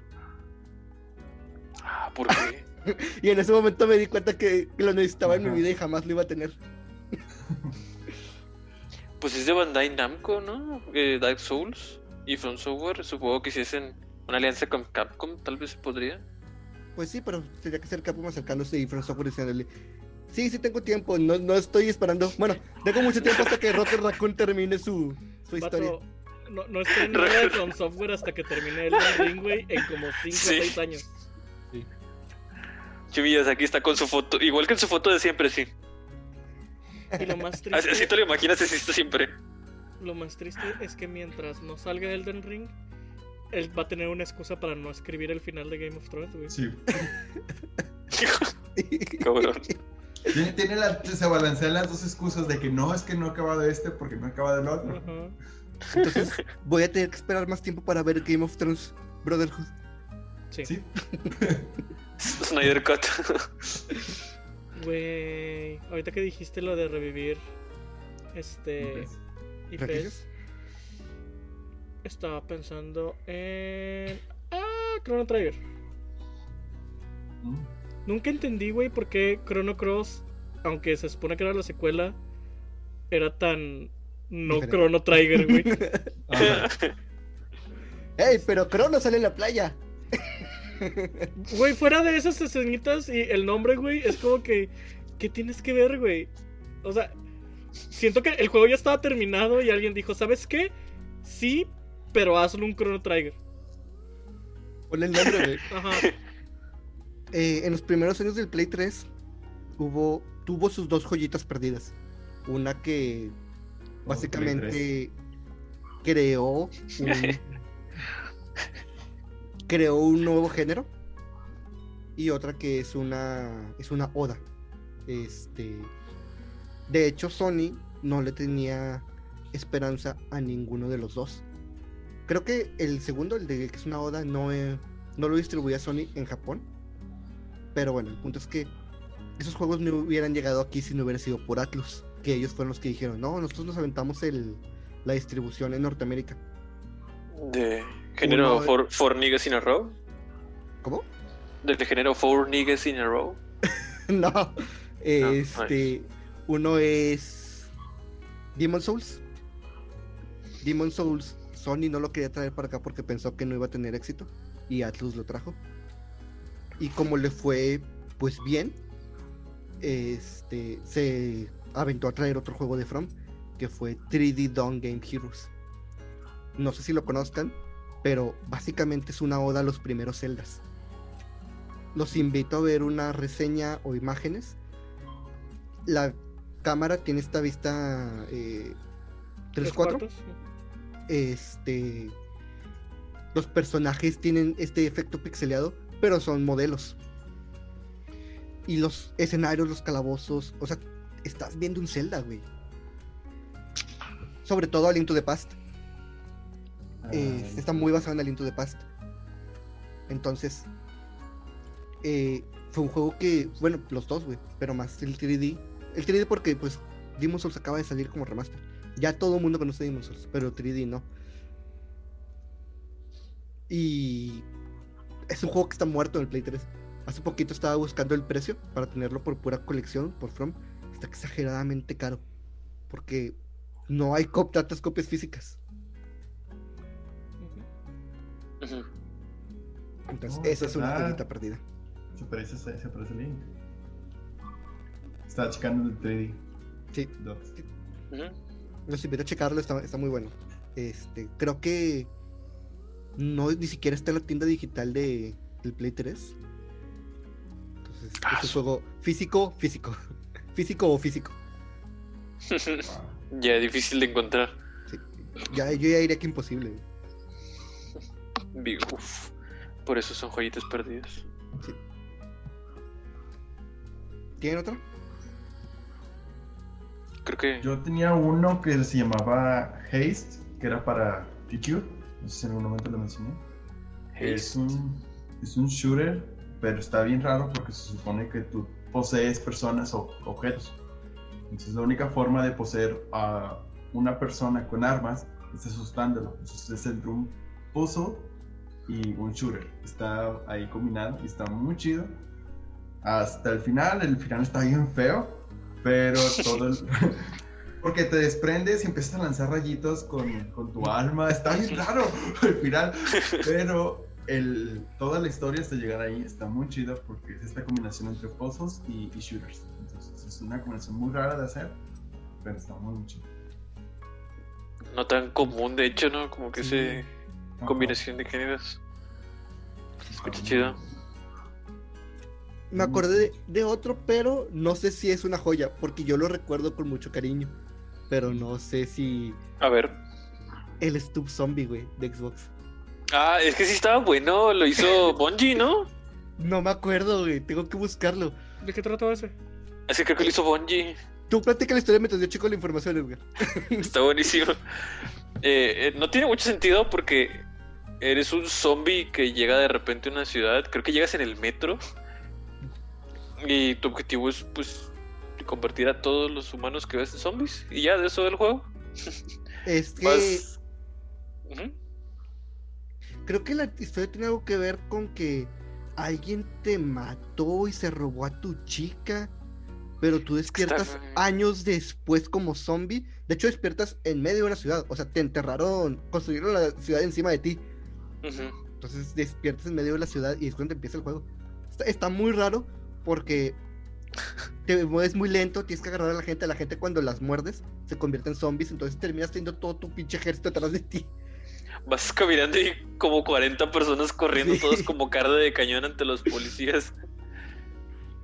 ah, ¿por qué? Y en ese momento me di cuenta que, lo necesitaba en mi vida y jamás lo iba a tener. Pues es de Bandai Namco, ¿no? Eh, Dark Souls y From Software. Supongo que si hacen una alianza con Capcom, tal vez se podría. Pues sí, pero tendría que ser Capcom acercándose y From Software diciéndole: Sí, sí tengo tiempo, no, no estoy esperando. Bueno, tengo mucho tiempo hasta que Rotter Raccoon termine su, su historia. No, no estoy en nada de From Software hasta que termine el Ring, güey, en como 5 o Sí. 6 años. Chivillas, aquí está con su foto. Igual que en su foto de siempre, sí. Y lo más Así, así triste, te lo imaginas, así está siempre. lo más triste es que mientras no salga Elden Ring, él va a tener una excusa para no escribir el final de Game of Thrones, güey. Sí. Cabrón. Tiene, tiene la- se balancean las dos excusas de que no, es que no he acabado este porque no he acabado el otro. Ajá. Entonces voy a tener que esperar más tiempo para ver Game of Thrones Brotherhood. Sí. Sí. Snyder Cut. Güey, ahorita que dijiste lo de revivir este IPs, estaba pensando en ah, Chrono Trigger. Mm. Nunca entendí, güey, por qué Chrono Cross, aunque se supone que era la secuela, era tan no Diferente. Chrono Trigger, güey. ¡Ey, pero Crono sale en la playa! Güey, fuera de esas escenitas y el nombre, güey, es como que. ¿Qué tienes que ver, güey? O sea, siento que el juego ya estaba terminado y alguien dijo, ¿sabes qué? Sí, pero hazlo un Chrono Trigger. Ponle el nombre, güey. Ajá. Eh, en los primeros años del Play 3 hubo, tuvo sus dos joyitas perdidas. Una que básicamente creó un, creó un nuevo género y otra que es una es una oda. Este, de hecho Sony no le tenía esperanza a ninguno de los dos. Creo que el segundo, el de que es una oda, no, eh, no lo distribuía Sony en Japón. Pero bueno, el punto es que esos juegos no hubieran llegado aquí si no hubiera sido por Atlus. Que ellos fueron los que dijeron, no, nosotros nos aventamos el, la distribución en Norteamérica. De género four Niggas in a Row. ¿Cómo? Del género Four Niggas in a Row. no. Este, uno es Demon Souls. Demon Souls, Sony no lo quería traer para acá porque pensó que no iba a tener éxito y Atlus lo trajo. Y como le fue pues bien, este se aventó a traer otro juego de From que fue 3D Dawn Game Heroes. No sé si lo conozcan, pero básicamente es una oda a los primeros Zeldas. Los invito a ver una reseña o imágenes. La cámara tiene esta vista eh, 3-4. cuartos. Este. Los personajes tienen este efecto pixeleado, pero son modelos. Y los escenarios, los calabozos. O sea, estás viendo un Zelda, güey. Sobre todo a Link to the Past. Eh, está muy basado en el Into the Past. Entonces, eh, fue un juego que, bueno, los dos, güey, pero más el 3D. El 3D porque, pues, Demon's Souls acaba de salir como remaster. Ya todo el mundo conoce Demon's Souls, pero el 3D no. Y es un juego que está muerto en el Play 3. Hace poquito estaba buscando el precio para tenerlo por pura colección, por From. Está exageradamente caro. Porque no hay cop tantas copias físicas. Entonces, Oh, esa es una joyita perdida. Se parece, se parece Link. Estaba checando el 3D. Sí. Ujú. los invito a checarlo, está, está muy bueno. Este, creo que no ni siquiera está en la tienda digital de, del Play 3. Entonces, Ah, es un su- juego físico, físico. físico o físico. ya difícil de encontrar. Sí. Ya, yo ya diría que imposible. Uf. Por eso son joyitas perdidas. ¿Tienen otra? Creo que. Yo tenía uno que se llamaba Haste, que era para PQ. No sé si en algún momento lo mencioné. Es un, es un shooter, pero está bien raro porque se supone que tú posees personas o objetos. Entonces la única forma de poseer a una persona con armas es asustándolo. Entonces es entre un puzzle y un shooter. Está ahí combinado y está muy chido. Hasta el final, el final está bien feo, pero todo el... Porque te desprendes y empiezas a lanzar rayitos con, con tu alma. Está bien raro el final. Pero el, toda la historia hasta llegar ahí está muy chida porque es esta combinación entre puzzles y, y shooters. Entonces es una combinación muy rara de hacer, pero está muy, muy chida. No tan común, de hecho, ¿no? Como que Sí. ese combinación de géneros. Se escucha chido. Me acordé de, de otro, pero no sé si es una joya, porque yo lo recuerdo con mucho cariño. Pero no sé si A ver. el Stub Zombie, güey, de Xbox. Ah, es que sí estaba bueno. Lo hizo Bungie, ¿no? No me acuerdo, güey, tengo que buscarlo. ¿De qué trataba ese? Así creo que lo hizo Bungie. Tú platica la historia mientras yo checo la información, Edgar. Está buenísimo. Eh, eh, no tiene mucho sentido porque eres un zombie que llega de repente a una ciudad. Creo que llegas en el metro. Y tu objetivo es, pues, convertir a todos los humanos que ves en zombies. Y ya, de eso del juego. Es que Vas- creo que la historia tiene algo que ver con que alguien te mató y se robó a tu chica, pero tú despiertas Está- años después como zombie. De hecho, despiertas en medio de una ciudad. O sea, te enterraron, construyeron la ciudad encima de ti. Entonces despiertas en medio de la ciudad y es cuando empieza el juego. Está, está muy raro porque te mueves muy lento, tienes que agarrar a la gente. A la gente cuando las muerdes se convierte en zombies. Entonces terminas teniendo todo tu pinche ejército atrás de ti. Vas caminando y como 40 personas corriendo, Sí. todos como carne de cañón ante los policías.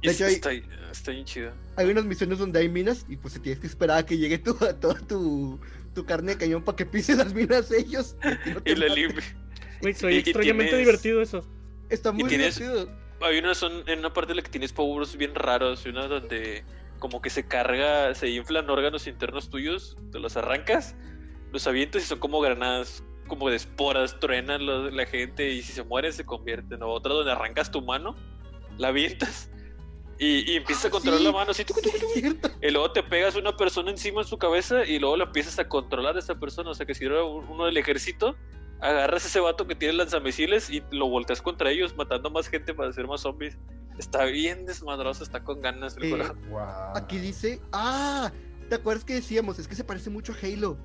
Y De hecho, hay- está, está bien chido. Hay unas misiones donde hay minas y pues se tienes que esperar a que llegue tu, toda tu, tu carne de cañón para que pisen las minas ellos. y no te Y la maten. Güey, soy extrañamente tienes- divertido eso. Está muy tienes- divertido. Hay una son en una parte en la que tienes powers bien raros, y una donde como que se carga, se inflan órganos internos tuyos, te los arrancas, los avientas y son como granadas, como de esporas, truenan los- la gente y si se mueren se convierten. O otra donde arrancas tu mano, la avientas y, y empiezas a Ah, controlar sí, la mano así, tucu, Sí, tucu, tucu, y luego te pegas a una persona encima en su cabeza y luego la empiezas a controlar a esa persona. O sea que si era un- uno del ejército, agarras a ese vato que tiene lanzamisiles y lo volteas contra ellos, matando más gente para hacer más zombies. Está bien desmadroso, está con ganas el Eh. Wow. Aquí dice, ah, ¿te acuerdas que decíamos? Es que se parece mucho a Halo.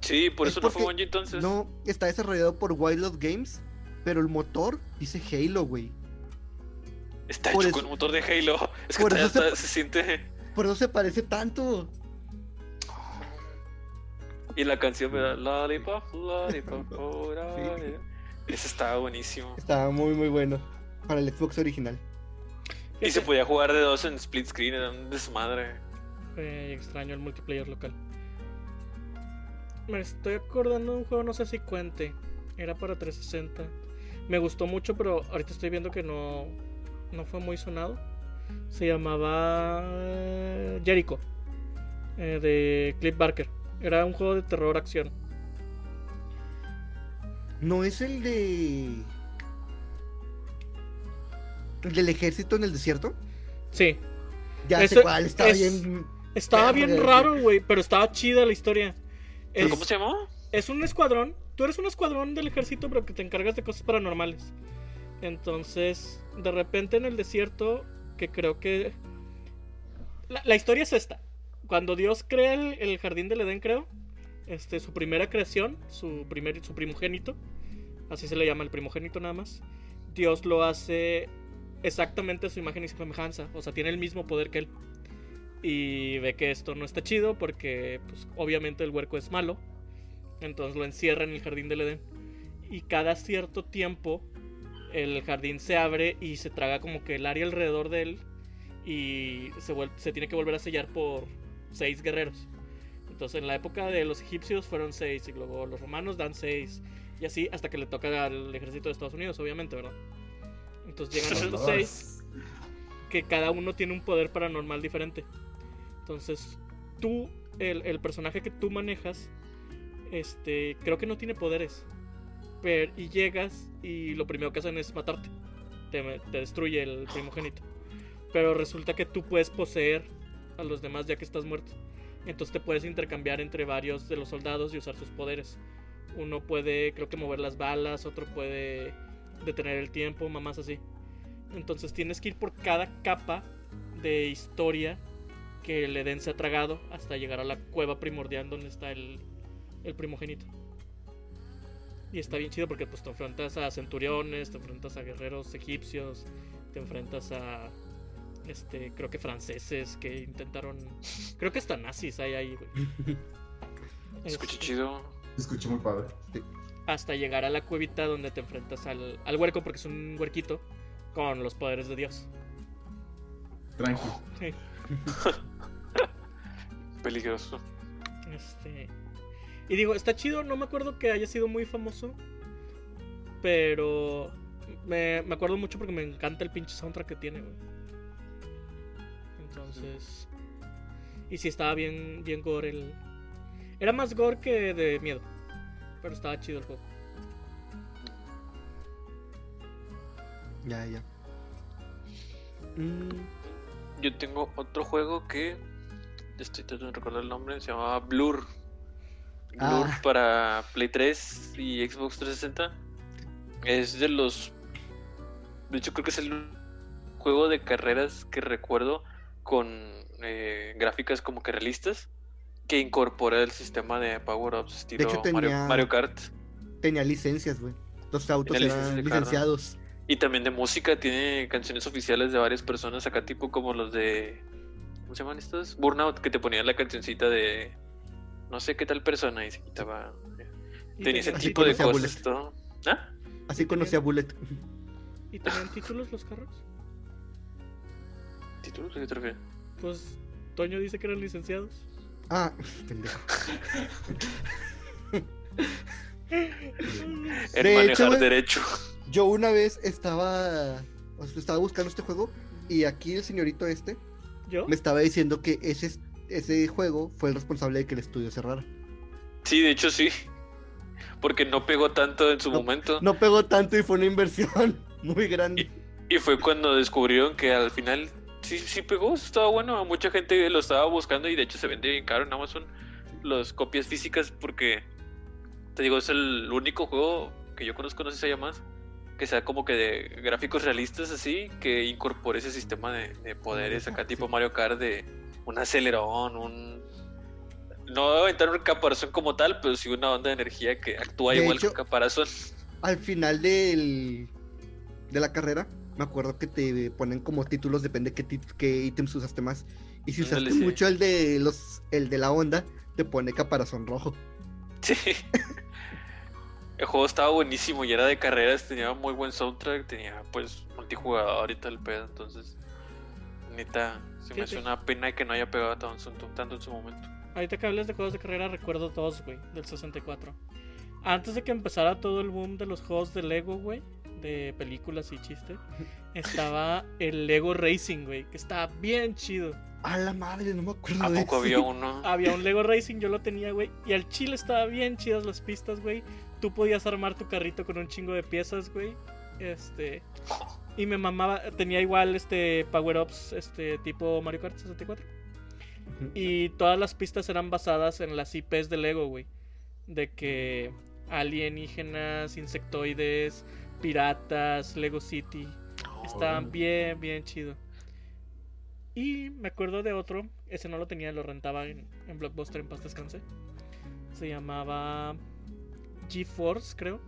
Sí, por es eso no fue Bungie entonces. No, está desarrollado por Wildlife Games, pero el motor dice Halo, güey. Está por hecho eso- con motor de Halo. Es que por eso se siente. Por eso se parece tanto. Y la canción me da Lollipop, Lollipop, oh, lollipop. Ese estaba buenísimo. Estaba muy, muy bueno. Para el Xbox original. Y se podía jugar de dos en split screen, era un desmadre. Eh, extraño el multiplayer local. Me estoy acordando de un juego, no sé si cuente. Era para 360. Me gustó mucho, pero ahorita estoy viendo que no, no fue muy sonado. Se llamaba Jericho. eh, de Cliff Barker. Era un juego de terror acción. ¿No es el de. el del ejército en el desierto? Sí. Ya Eso sé cuál, estaba es- bien. Estaba bien raro, güey, pero estaba chida la historia. ¿Pero Es- ¿Cómo se llamaba? es un escuadrón. Tú eres un escuadrón del ejército, pero que te encargas de cosas paranormales. Entonces, de repente en el desierto, que creo que. La, la historia es esta. Cuando Dios crea el, jardín del Edén, creo. Este, su primera creación, su primer, su primogénito. Así se le llama el primogénito nada más. Dios lo hace exactamente a su imagen y semejanza. O sea, tiene el mismo poder que él. Y ve que esto no está chido porque, pues, obviamente el huerco es malo. Entonces lo encierra en el jardín del Edén. Y cada cierto tiempo el jardín se abre y se traga como que el área alrededor de él. Y se, se tiene que volver a sellar por seis guerreros. Entonces en la época de los egipcios fueron seis. Y luego los romanos dan seis. Y así hasta que le toca al ejército de Estados Unidos, obviamente, ¿verdad? Entonces llegan estos seis que cada uno tiene un poder paranormal diferente. Entonces, tú, el, el personaje que tú manejas, este, creo que no tiene poderes. Pero, y llegas y lo primero que hacen es matarte. Te, te destruye el primogénito. Pero resulta que tú puedes poseer a los demás ya que estás muerto. Entonces te puedes intercambiar entre varios de los soldados y usar sus poderes. Uno puede, creo que mover las balas, otro puede detener el tiempo, mamás así. Entonces tienes que ir por cada capa de historia que el Edén se tragado hasta llegar a la cueva primordial donde está el, el primogénito. Y está bien chido porque pues te enfrentas a centuriones, te enfrentas a guerreros egipcios, te enfrentas a este, creo que franceses que intentaron, creo que hasta nazis hay ahí, güey. Este, chido. Se escucha muy padre. hasta llegar a la cuevita donde te enfrentas al, al huerco porque es un huerquito con los poderes de Dios. Tranqui. Sí. Peligroso. Este. Y digo, está chido, no me acuerdo que haya sido muy famoso. Pero. Me, me acuerdo mucho porque me encanta el pinche soundtrack que tiene, güey. Entonces. Y sí estaba bien, bien gore el. Era más gore que de miedo. Pero estaba chido el juego. Ya, ya. Mm, Yo tengo otro juego que. Estoy tratando de recordar el nombre. Se llamaba Blur. Blur Ah. para Play 3 y Xbox 360. Es de los. De hecho, creo que es el juego de carreras que recuerdo con eh, gráficas como que realistas. Que incorpora el sistema de power-ups estilo hecho, Mario, tenía- Mario Kart. tenía licencias, güey. Los autos eran de carro. licenciados. Y también de música, tiene canciones oficiales de varias personas acá, tipo como los de. ¿Cómo se llaman estos? Burnout, que te ponían la cancioncita de. No sé qué tal persona y se quitaba. Y Tenía ese tipo de conocía a cosas, todo. ¿Ah? Así conocí a Bullet. ¿Y tenían títulos los carros? ¿Títulos? ¿A qué te refieres? Pues Toño dice que eran licenciados. Ah, pendejo. El De manejar hecho, derecho. Yo una vez estaba, o sea, estaba buscando este juego y aquí el señorito este ¿Yo? me estaba diciendo que ese, ese juego fue el responsable de que el estudio cerrara. Sí, de hecho sí. Porque no pegó tanto en su No, momento. No pegó tanto y fue una inversión muy grande. Y fue cuando descubrieron que al final sí, sí pegó, estaba bueno. Mucha gente lo estaba buscando y de hecho se vende bien caro en Amazon las copias físicas porque, te digo, es el único juego que yo conozco, no sé si haya más, que sea como que de gráficos realistas así, que incorpore ese sistema de, de poderes acá tipo Mario Kart de un acelerón, un... No aventar un caparazón como tal, pero sí una onda de energía que actúa De igual hecho- que un caparazón. Al final del, de la carrera, me acuerdo que te ponen como títulos, depende qué, tit- qué ítems usaste más. Y si usaste sí. mucho el de los el de la onda, te pone caparazón rojo. Sí. El juego estaba buenísimo y era de carreras, tenía muy buen soundtrack, tenía pues multijugador y tal pedo, entonces neta, se me hace una pena que no haya pegado tan- tanto en su momento. Ahorita que hablas de juegos de carrera, recuerdo dos, güey, del 64. Antes de que empezara todo el boom de los juegos de Lego, güey, de películas y chiste, estaba el Lego Racing, güey, que estaba bien chido. A la madre, no me acuerdo ¿A de poco ese. había uno? Había un Lego Racing, yo lo tenía, güey, y al chile estaba bien chidas las pistas, güey. Tú podías armar tu carrito con un chingo de piezas, güey. Este. Y me mamaba, tenía igual este power-ups, este tipo Mario Kart 64. Y todas las pistas eran basadas en las IPs de Lego, güey. De que alienígenas, insectoides, piratas, Lego City. Estaban bien, bien chido. Y me acuerdo de otro, ese no lo tenía, lo rentaba en, en Blockbuster en paz descanse. Se llamaba GeForce, creo.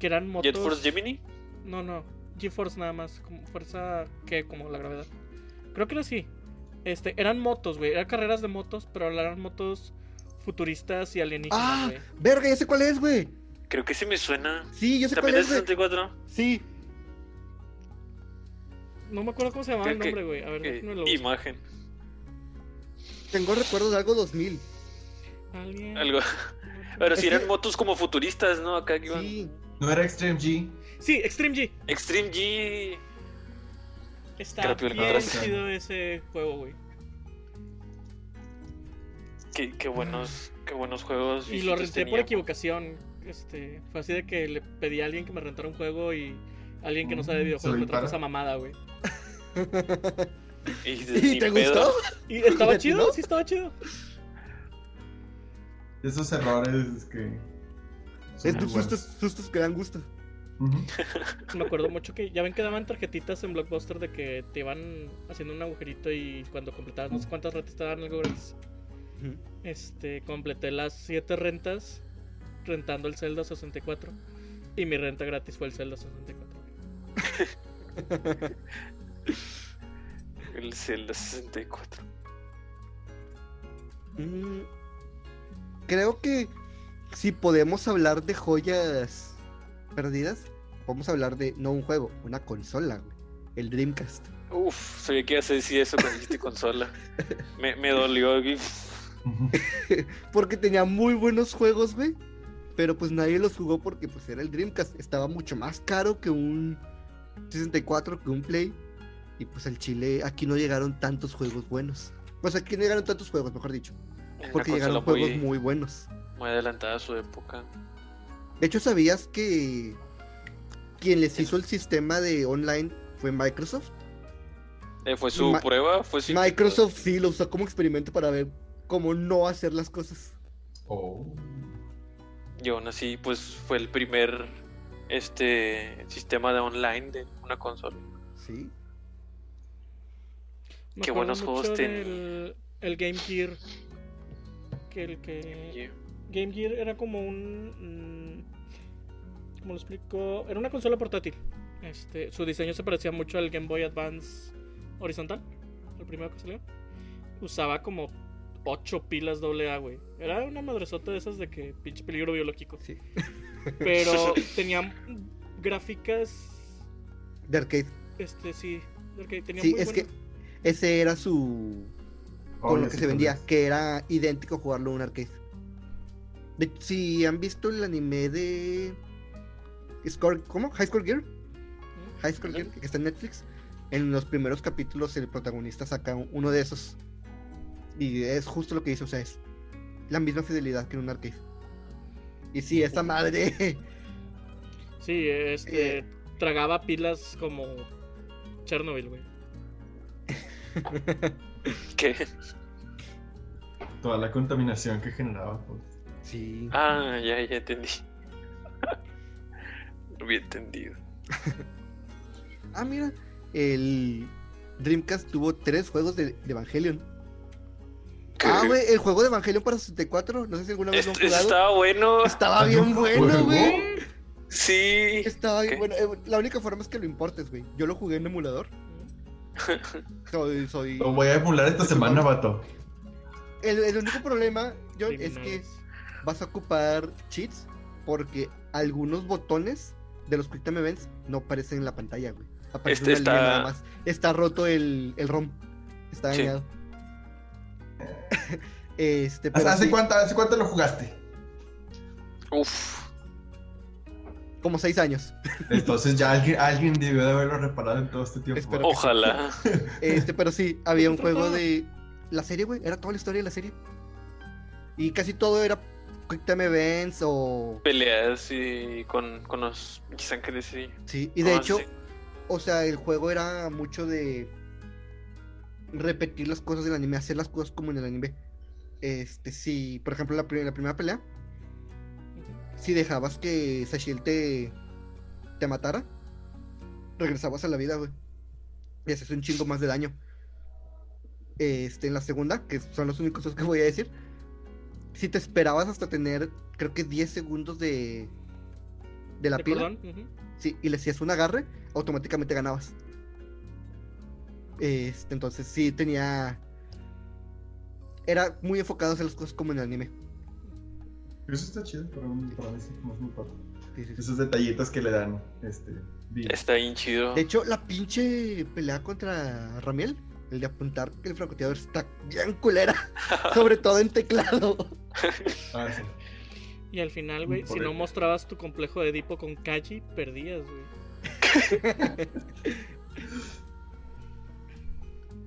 Que eran motos. ¿Jet Force Gemini? No, no. GeForce nada más. Como fuerza que como la gravedad. Creo que era así. Este, eran motos, güey. Eran carreras de motos, pero eran motos futuristas y alienígenas, Ah, güey. verga, ya sé cuál es, güey. Creo que sí me suena. Sí, yo sé cuál ¿También de es, güey. 64? Sí, No me acuerdo cómo se llamaba el que- nombre, güey. A ver, Eh, déjenme lo busco. imagen. tengo recuerdos de algo 2000. Alien- Algo. Pero Es si eran que- motos como futuristas, ¿no? Acá que iban. Sí. No era Extreme G. Sí, Extreme G. Extreme G. Está rápido bien chido ese juego, güey. Qué, qué buenos, qué buenos juegos. Y lo viejitos renté por teníamos. equivocación. Este, fue así de que le pedí a alguien que me rentara un juego y alguien que no sabe de Mm, videojuegos ¿se me trajo esa mamada, güey. Y, ¿Y ni te pedo. gustó? Y estaba ¿Le chido, sí estaba chido. Esos errores que. sustos, sustos que dan gusto. Me acuerdo mucho que ya ven que daban tarjetitas en Blockbuster de que te iban haciendo un agujerito y cuando completabas no sé cuántas rentas te daban algo gratis. Este, completé las 7 rentas rentando el Zelda 64 y mi renta gratis fue el Zelda 64. El Zelda 64. Mm, creo que si podemos hablar de joyas perdidas, podemos hablar de no un juego, una consola, güey. El Dreamcast. Uf, sabía que ibas a decir eso cuando dijiste consola. Me, me dolió. güey. Porque tenía muy buenos juegos, güey. Pero pues nadie los jugó porque pues era el Dreamcast. Estaba mucho más caro que un 64, que un Play. Y pues al Chile aquí no llegaron tantos juegos buenos. Pues aquí no llegaron tantos juegos, mejor dicho. Porque llegaron juegos muy, muy buenos. muy adelantada a su época. De hecho, ¿sabías que quien les hizo el sistema de online fue Microsoft? Eh, fue su Ma- prueba, fue su Microsoft sí lo usó como experimento para ver cómo no hacer las cosas. Oh. Y aún así, pues fue el primer este sistema de online de una consola. Sí. Qué buenos juegos tenía. del- El Game Gear. Que el que. Game Gear era como un. mm, ¿Cómo lo explico? Era una consola portátil. Este, su diseño se parecía mucho al Game Boy Advance horizontal, el primero que salió. Usaba como 8 pilas AA, güey. Era una madresota de esas de que pinche peligro biológico. Sí. Pero tenía gráficas, De arcade. este, sí, de arcade. Tenía Sí, muy es que ese era su. Con Oye, lo que sí, se vendía, que era idéntico jugarlo en un arcade. De- si han visto el anime de. Score, ¿Cómo? High Score Gear. High Score Gear, que está en Netflix. En los primeros capítulos, el protagonista saca uno de esos. Y es justo lo que dice, o sea, es la misma fidelidad que en un arcade. Y sí, esta madre. Sí, este, Eh. tragaba pilas como Chernobyl, güey. ¿Qué? Toda la contaminación que generaba. pues. Sí. Ah, ya, ya entendí. Lo había entendido. Ah, mira. El Dreamcast tuvo tres juegos de, de Evangelion. Ah, güey, el juego de Evangelion para 64. No sé si alguna vez lo han Este- ese jugado. estaba bueno. Estaba ¿Hay bien bueno, güey. Sí. Estaba bien bueno. Eh, La única forma es que lo importes, güey. Yo lo jugué en emulador. Soy, soy... Lo voy a emular esta semana, vato. El, el único problema, John, es que vas a ocupar cheats porque algunos botones de los Quick Time Events no aparecen en la pantalla, güey. Aparece Este una línea está- nada más. Está roto el, el ROM. Está Sí. Este, pero ¿Hace, sí, cuánto, ¿Hace cuánto lo jugaste? Uf. como seis años. Entonces ya alguien, alguien debió de haberlo reparado en todo este tiempo. Espero que sí. Ojalá. Este, pero sí, había un ¿Qué juego de la serie, güey. Era toda la historia de la serie. Y casi todo era Quick Time Events o. Peleas y con, con los ángeles y. Sí, y de hecho, sí. o sea, el juego era mucho de repetir las cosas del anime, hacer las cosas como en el anime. Este, sí, por ejemplo, la, pri- la primera pelea, si dejabas que Sashiel te, te matara, regresabas a la vida, güey. Y haces un chingo más de daño. Este, en la segunda, que son los únicos dos que voy a decir, si te esperabas hasta tener, creo que 10 segundos de, de la ¿De pila. Sí, y le hacías un agarre, automáticamente ganabas. Este, entonces sí tenía. Era muy enfocado a hacer las cosas como en el anime. Eso está chido para, un, para mí, sí, es muy padre. Sí, sí. Esos detallitos que le dan este, vida. Está bien chido. De hecho, la pinche pelea contra Ramiel, el de apuntar que el francotirador está bien culera. sobre todo en teclado. Ah, sí. Y al final, güey, si no mostrabas tu complejo de Edipo con Kaji, perdías, güey.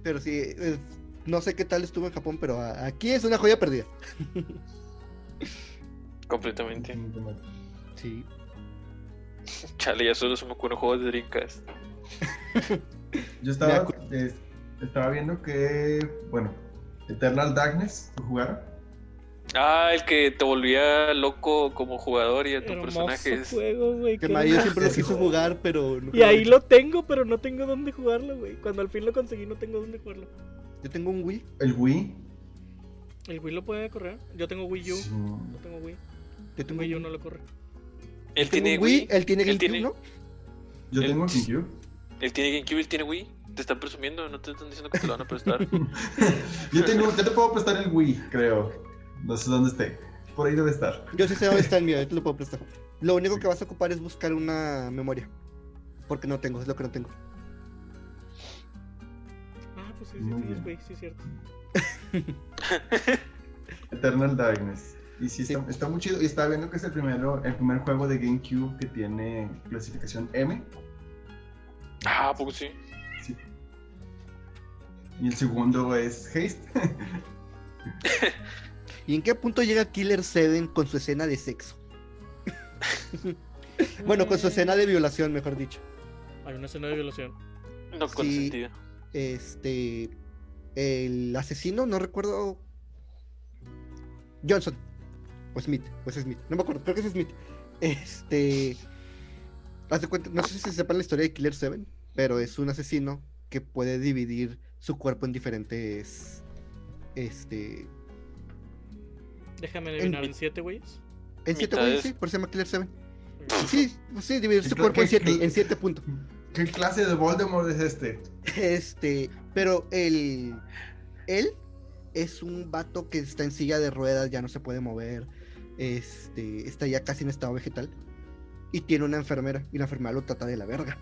Pero sí, es- no sé qué tal estuvo en Japón, pero a- aquí es una joya perdida. Completamente. Sí. Chale, ya solo se me ocurren juegos de Dreamcast. Yo estaba, es- estaba viendo que, bueno, Eternal Darkness, ¿lo jugaron? Ah, el que te volvía loco como jugador y a tu Hermoso personaje es. juego, güey. Que Mario siempre lo quiso jugar, pero. nunca Y ahí lo tengo, pero no tengo dónde jugarlo, güey. Cuando al fin lo conseguí, no tengo dónde jugarlo. Yo tengo un Wii. El Wii. ¿El Wii lo puede correr? Yo tengo Wii U. Sí. No tengo Wii. Yo tengo Wii U no lo corre. Él tengo tiene Wii, Wii. él tiene él GameCube, tiene- ¿no? Yo El- tengo GameCube. Él tiene GameCube, él tiene Wii. Te están presumiendo, no te están diciendo que te lo van a prestar. yo, tengo, yo te puedo prestar el Wii, creo. No sé dónde esté. Por ahí debe estar. Yo sí sé dónde está el mío, yo te lo puedo prestar. Lo único que vas a ocupar es buscar una memoria. Porque no tengo, es lo que no tengo. Ah, pues sí, sí. Wii, sí, es cierto. Eternal Darkness. Y sí, Sí. Está, está muy chido. Y estaba viendo que es el, primero, el primer juego de GameCube que tiene clasificación M. ah, ¿a poco sí. Sí. Y el segundo es Haste. ¿Y en qué punto llega Killer 7 con su escena de sexo? bueno, con su escena de violación, mejor dicho. Hay una escena de violación. No con Sí. sentido. Este. El asesino, no recuerdo. Johnson. O Smith. O es Smith. No me acuerdo, creo que es Smith. Este. Haz de cuenta, no sé si sepan la historia de Killer 7, pero es un asesino que puede dividir su cuerpo en diferentes. Este. Déjame En- adivinar, ¿en siete güeyes? En siete Mitades. güeyes, sí, por eso se llama Killer 7. Sí, pues sí, dividir su ¿Qué cuerpo en cla- 7 qué- en siete puntos. ¿Qué clase de Voldemort es este? Este, pero el. Él es un vato que está en silla de ruedas, ya no se puede mover. Este, está ya casi en estado vegetal. Y tiene una enfermera, y la enfermera lo trata de la verga.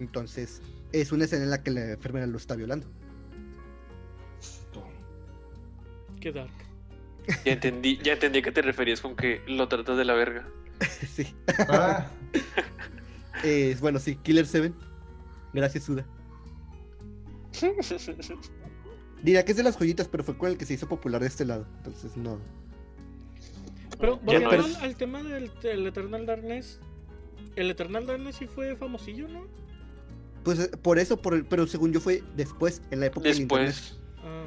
Entonces, es una escena en la que la enfermera lo está violando. Qué dark. Ya entendí, ya entendí a qué te referías con que lo tratas de la verga. sí. Ah, bueno, sí, Killer 7. Gracias, Suda. Diría que es de las joyitas, pero fue con el que se hizo popular de este lado. Entonces, no. Pero volviendo no al, es- al tema del, del Eternal Darkness. El Eternal Darkness sí fue famosillo, ¿no? Pues eh, por eso, por el- pero según yo fue después, en la época del internet. Después, Ah,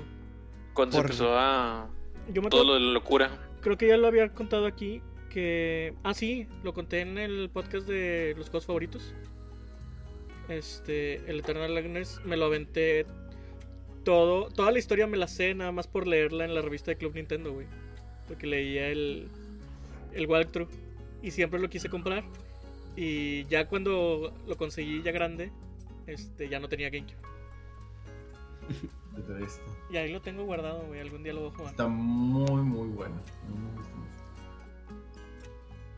cuando Por- se empezó a yo me todo acuerdo- lo de la locura. creo que ya lo había contado aquí. Que. Ah, sí, lo conté en el podcast de los juegos favoritos. Este. El Eternal Darkness me lo aventé. Todo, toda la historia me la sé nada más por leerla en la revista de Club Nintendo, güey. Porque leía el. El walkthrough. Y siempre lo quise comprar. Y ya cuando lo conseguí ya grande. Este, ya no tenía GameCube. Y ahí lo tengo guardado, güey. Algún día lo voy a jugar. Está muy, muy bueno.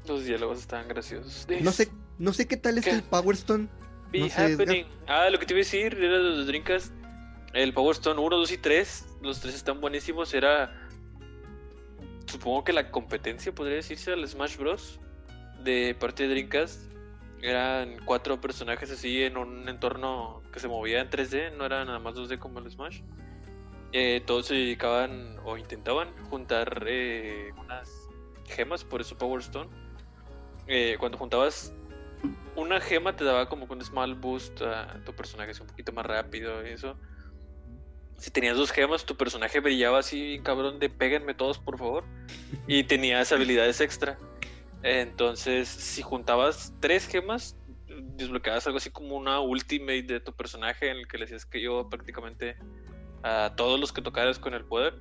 Los diálogos estaban graciosos. No sé, no sé qué tal es ¿Qué? el Power Stone. Be no sé, Edgar. happening. Ah, lo que te iba a decir era de los Dreamcast. El Power Stone 1, 2 y 3. Los tres están buenísimos. Era. Supongo que la competencia podría decirse al Smash Bros. De parte de Dreamcast. Eran cuatro personajes así en un entorno que se movía en 3D. No era nada más 2D como el Smash. Eh, todos se dedicaban o intentaban juntar eh, unas gemas, por eso Power Stone. Eh, cuando juntabas una gema te daba como un small boost a tu personaje, así un poquito más rápido y eso. Si tenías dos gemas, tu personaje brillaba así, cabrón, de péguenme todos, por favor. Y tenías habilidades extra. Entonces, si juntabas tres gemas, desbloqueabas algo así como una ultimate de tu personaje en el que le decías que yo prácticamente a todos los que tocaras con el poder.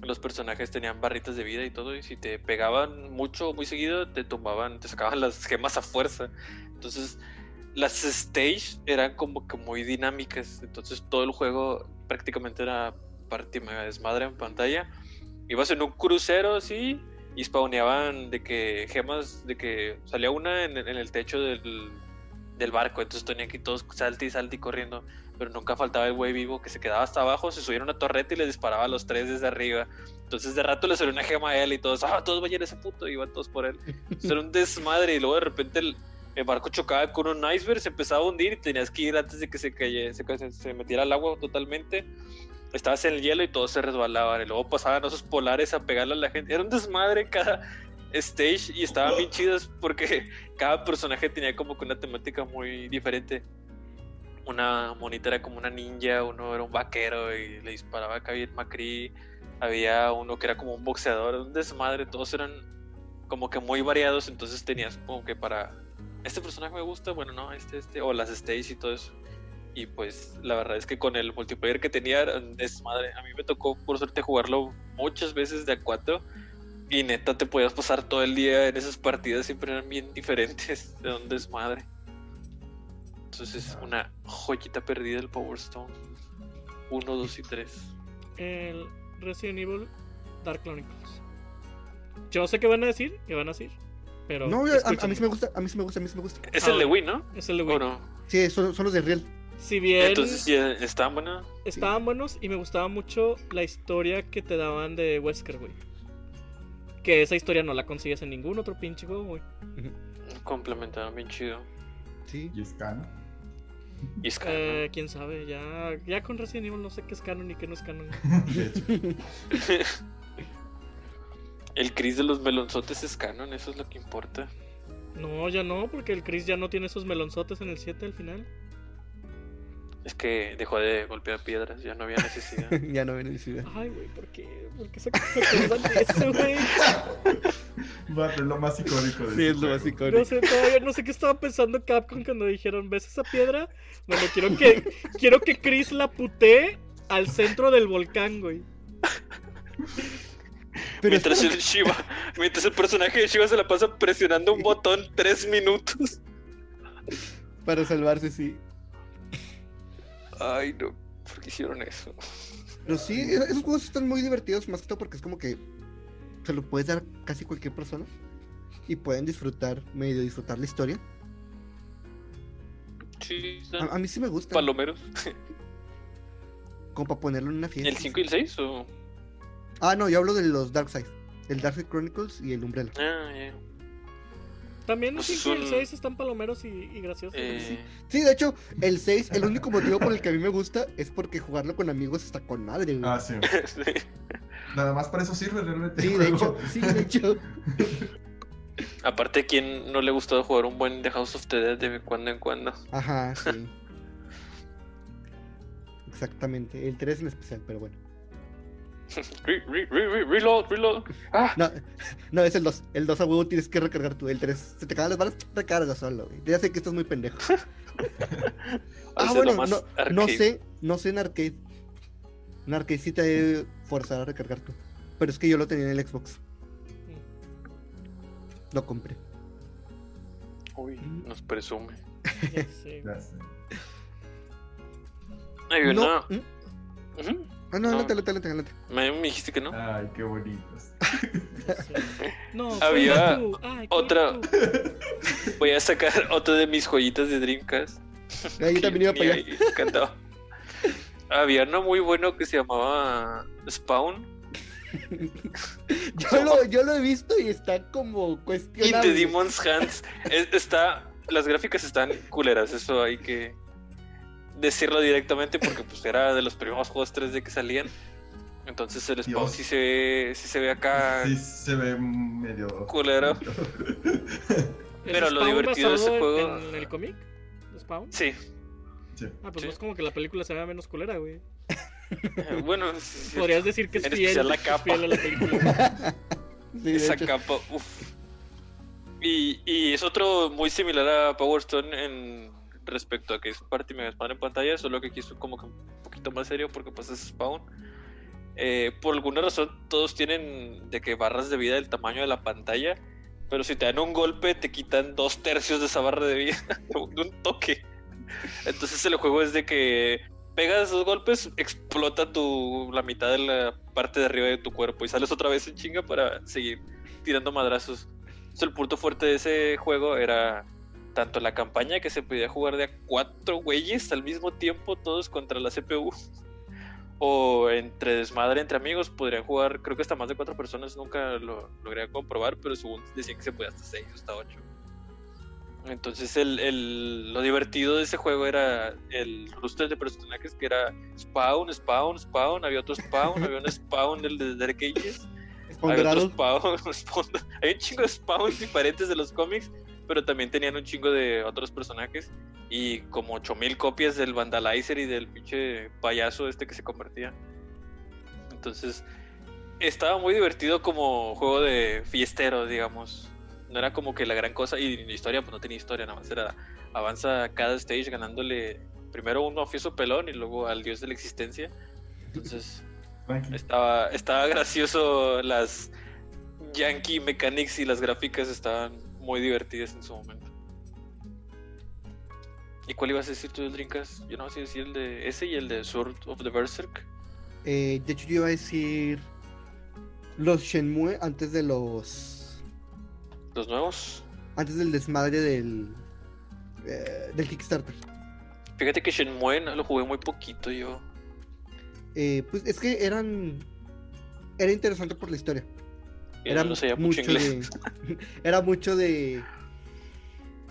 Los personajes tenían barritas de vida y todo, y si te pegaban mucho, muy seguido, te tumbaban, te sacaban las gemas a fuerza. Entonces, las stage eran como que muy dinámicas. Entonces, todo el juego prácticamente era parte mega desmadre en pantalla. Ibas en un crucero así, y spawneaban de que gemas, de que salía una en, en el techo del, del barco. Entonces, tenían que ir todos salte y salte y corriendo pero nunca faltaba el güey vivo que se quedaba hasta abajo, se subía a una torreta y les disparaba a los tres desde arriba. Entonces de rato le salió una gema a él y todos, ah, todos vayan a ese puto, y iban todos por él. Entonces, era un desmadre y luego de repente el, el barco chocaba con un iceberg, se empezaba a hundir y tenías que ir antes de que se, se, se, se metiera al agua totalmente. Estabas en el hielo y todos se resbalaban y luego pasaban osos polares a pegarle a la gente. Era un desmadre cada stage y estaban bien chidos porque cada personaje tenía como que una temática muy diferente una monita era como una ninja, uno era un vaquero y le disparaba acá bien Macri, había uno que era como un boxeador, un desmadre, todos eran como que muy variados, entonces tenías como que para este personaje me gusta, bueno, no, este, este, o las stage y todo eso. Y pues la verdad es que con el multiplayer que tenía desmadre. A mí me tocó por suerte jugarlo muchas veces de a 4 y neta te podías pasar todo el día en esas partidas, siempre eran bien diferentes, de un desmadre. Entonces, una joyita perdida del Power Stone. 1, 2 y 3. El Resident Evil Dark Chronicles. Yo no sé qué van a decir, qué van a decir. Pero. No, a, a mí sí me gusta, a mí sí me gusta, a mí sí me gusta. Es Ah, el de bueno. Wii, ¿no? Es el de ¿O Wii. no? Sí, son, son los de Real. Si bien Entonces, ya estaban buenas. estaban buenos y me gustaba mucho la historia que te daban de Wesker, güey. Que esa historia no la consigues en ningún otro pinche juego, güey. Complementaron bien chido. Sí. Y es canon. Y es canon. Eh, quién sabe, ya, ya con Resident Evil no sé qué es canon y qué no es canon. De hecho, El Chris de los melonzotes es canon, eso es lo que importa. No, ya no, porque el Chris ya no tiene esos melonzotes en el 7 al final. Es que dejó de golpear piedras, ya no había necesidad. ya no ven necesidad. Ay, güey, ¿por qué? ¿Por qué se acuerdan de eso, güey? va, es lo más icónico de Sí, este es lo juego. más icónico. No sé, todavía no sé qué estaba pensando Capcom cuando dijeron, ¿ves esa piedra? Bueno, quiero que, quiero que Chris la putee al centro del volcán, güey. Pero mientras el Shiva, mientras el personaje de Shiva se la pasa presionando un botón tres minutos. para salvarse, sí. Ay, no, ¿por qué hicieron eso? Pero sí, e- esos juegos están muy divertidos, más que todo porque es como que se lo puedes dar casi cualquier persona y pueden disfrutar, medio disfrutar la historia. Sí, A, a mí sí me gusta, palomeros. como para ponerlo en una fiesta. ¿El 5 y el 6 o...? Ah, no, yo hablo de los Dark Side, el Dark Side Chronicles y el Umbrella. Ah, ya. También el Pues 5 y el son- 6 están palomeros y, y graciosos. Eh, Sí, de hecho, el 6, el único motivo por el que a mí me gusta es porque jugarlo con amigos está con madre, güey. Ah, sí. sí. Nada más para eso sirve realmente. Sí, de hecho, sí, de hecho. Aparte, ¿quién no le gustó jugar un buen The House of the Dead de cuando en cuando? Ajá, sí. Exactamente, el 3 en especial, pero bueno. Re- re- re- re- reload, reload. Ah, No, no, es el 2. El 2 a huevo tienes que recargar tú. El 3, se te cagan las balas, recarga solo, güey. Ya sé que estás muy pendejo. ah, bueno, no, no sé, no sé en arcade. En arcade sí te debe forzar a recargar tú. Pero es que yo lo tenía en el Xbox. Lo compré. Uy, nos presume. Ya sé, No. ¿mm? Ah, no, No. adelante, adelante, adelante, adelante. Me, me dijiste que no. Ay, qué bonitos. No, Había. Ay, otra- tú. Voy a sacar otro de mis joyitas de Dreamcast. Ah, yo también iba para allá. ahí cantaba. Había uno muy bueno que se llamaba Spawn. Yo lo, yo lo he visto y está como cuestionable. the Demon's Hands. Es- está, las gráficas están culeras, eso hay que decirlo directamente porque pues era de los primeros juegos 3D que salían. Entonces el Spawn sí se ve, sí se ve acá Sí, se ve medio. culero. ¿Es Pero lo divertido de ese juego- ¿En el cómic? ¿De Spawn? Sí, Sí. Ah, pues Sí. no es como que la película se vea menos culera, güey. eh, bueno, sí, sí, Podrías decir que es fiel, la es capa. fiel a la película. Sí, de esa hecho. capa, uff. Y, y es otro muy similar a Power Stone en respecto a que es parte y mega Spawn en pantalla, solo que aquí es como que un poquito más serio porque pues es Spawn. Eh, por alguna razón todos tienen de que barras de vida del tamaño de la pantalla, pero si te dan un golpe te quitan dos tercios de esa barra de vida de un toque. Entonces el juego es de que pegas dos golpes, explota tu la mitad de la parte de arriba de tu cuerpo y sales otra vez en chinga para seguir tirando madrazos. Entonces, el punto fuerte de ese juego era tanto la campaña que se podía jugar de a cuatro güeyes al mismo tiempo, todos contra la CPU. O entre desmadre entre amigos, podrían jugar, creo que hasta más de cuatro personas, nunca lo logré comprobar, pero según decían que se podía hasta seis, hasta ocho. Entonces el, el- lo divertido de ese juego era el roster de personajes que era Spawn, Spawn, Spawn, había otro Spawn, había un Spawn del de Dark Ages, había otro. Spawn, Spawn, hay un chingo de Spawns diferentes de los cómics, pero también tenían un chingo de otros personajes y como 8000 copias del Vandalizer y del pinche payaso este que se convertía. Entonces, estaba muy divertido como juego de fiestero, digamos. No era como que la gran cosa y la historia pues no tenía historia, nada más era avanza cada stage ganándole primero un mafioso pelón y luego al dios de la existencia. Entonces, estaba, estaba gracioso las Yankee Mechanics y las gráficas estaban muy divertidas en su momento. ¿Y cuál ibas a decir tú del Dreamcast? Yo no sé decir el de ese y el de Sword of the Berserk. Eh, de hecho, yo iba a decir los Shenmue antes de los. Los nuevos. Antes del desmadre del. eh, del Kickstarter. Fíjate que Shenmue no lo jugué muy poquito yo. Eh, pues es que eran. Era interesante por la historia. Era no mucho inglés. de. Era mucho de.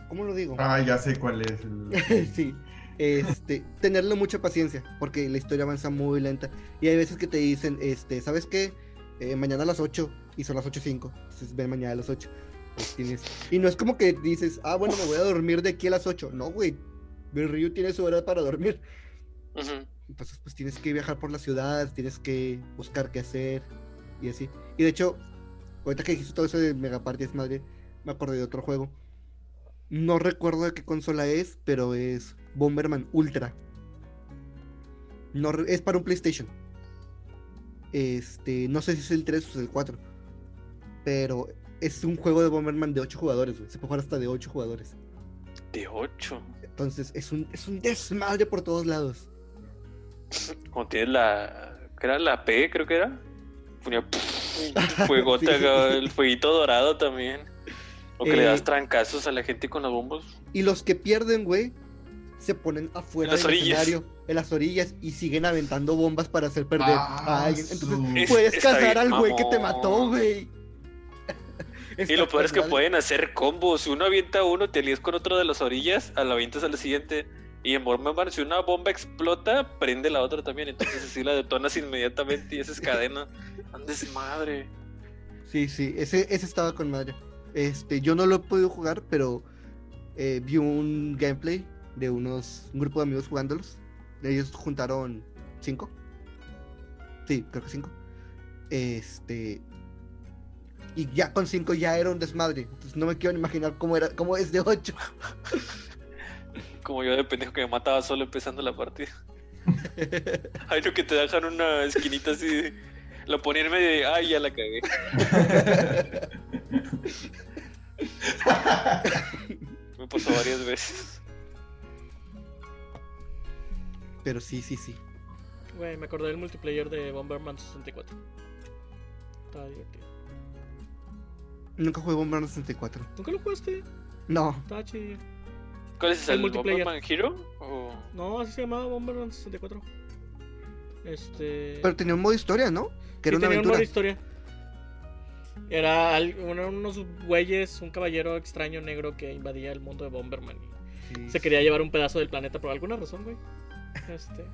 ¿Cómo lo digo? Ah, ya sé cuál es. El... sí. Este, tenerle mucha paciencia, porque la historia avanza muy lenta. Y hay veces que te dicen, este, ¿sabes qué? Eh, mañana a las 8 y son las 8.05. Entonces ven mañana a las 8. Pues tienes... Y no es como que dices, ah, bueno, me voy a dormir de aquí a las 8. No, güey. El Ryu tiene su hora para dormir. Entonces, pues tienes que viajar por la ciudad, tienes que buscar qué hacer y así. Y de hecho, ahorita que dijiste todo eso de Megaparty madre, me acordé de otro juego. No recuerdo de qué consola es, pero es Bomberman Ultra. No, es para un PlayStation. Este, no sé si es el 3 o es el 4. pero es un juego de Bomberman de 8 jugadores, güey. Se puede jugar hasta de 8 jugadores. De 8. Entonces es un, es un desmadre por todos lados. Como tienes la. ¿Qué era? La P, creo que era. Ponía fuegota, Sí. el fueguito dorado también. O que le Eh, das trancazos a la gente con los bombos. Y los que pierden, güey, se ponen afuera En las del orillas. escenario, en las orillas, y siguen aventando bombas para hacer perder Ah, a alguien. Entonces Es- puedes cazar bien, al güey que te mató, güey. Y lo peor es que pueden hacer combos. Si uno avienta a uno, te lías con otro de las orillas, a la avientas a la siguiente. Y en Bomberman, si una bomba explota, prende la otra también. Entonces así la detonas inmediatamente y esa es cadena. Andes madre. Sí, sí, ese, ese estaba con madre. Este, yo no lo he podido jugar, pero eh, vi un gameplay de unos, un grupo de amigos jugándolos. Ellos juntaron cinco. Sí, creo que cinco. Este. Y ya con cinco ya era un desmadre. Entonces no me quiero ni imaginar cómo era, cómo es de ocho. Como yo de pendejo que me mataba solo empezando la partida. Hay lo que te dejan una esquinita así. de- Lo ponían en medio de. Ay, ya la cagué. Me pasó varias veces. Pero sí, sí, sí. Güey, me acordé del multiplayer de Bomberman 64. Estaba divertido. Nunca jugué Bomberman 64. ¿Nunca lo jugaste? No. Estaba chido. ¿Cuál es? El ¿El multiplayer. Bomberman Hero? ¿O... No, así se llamaba Bomberman 64. Este. Pero tenía un modo historia, ¿no? Que era Sí, una tenía un aventura. modo historia. Era uno- unos güeyes, un caballero extraño negro que invadía el mundo de Bomberman y Sí, se quería llevar un pedazo del planeta por alguna razón, güey. Este.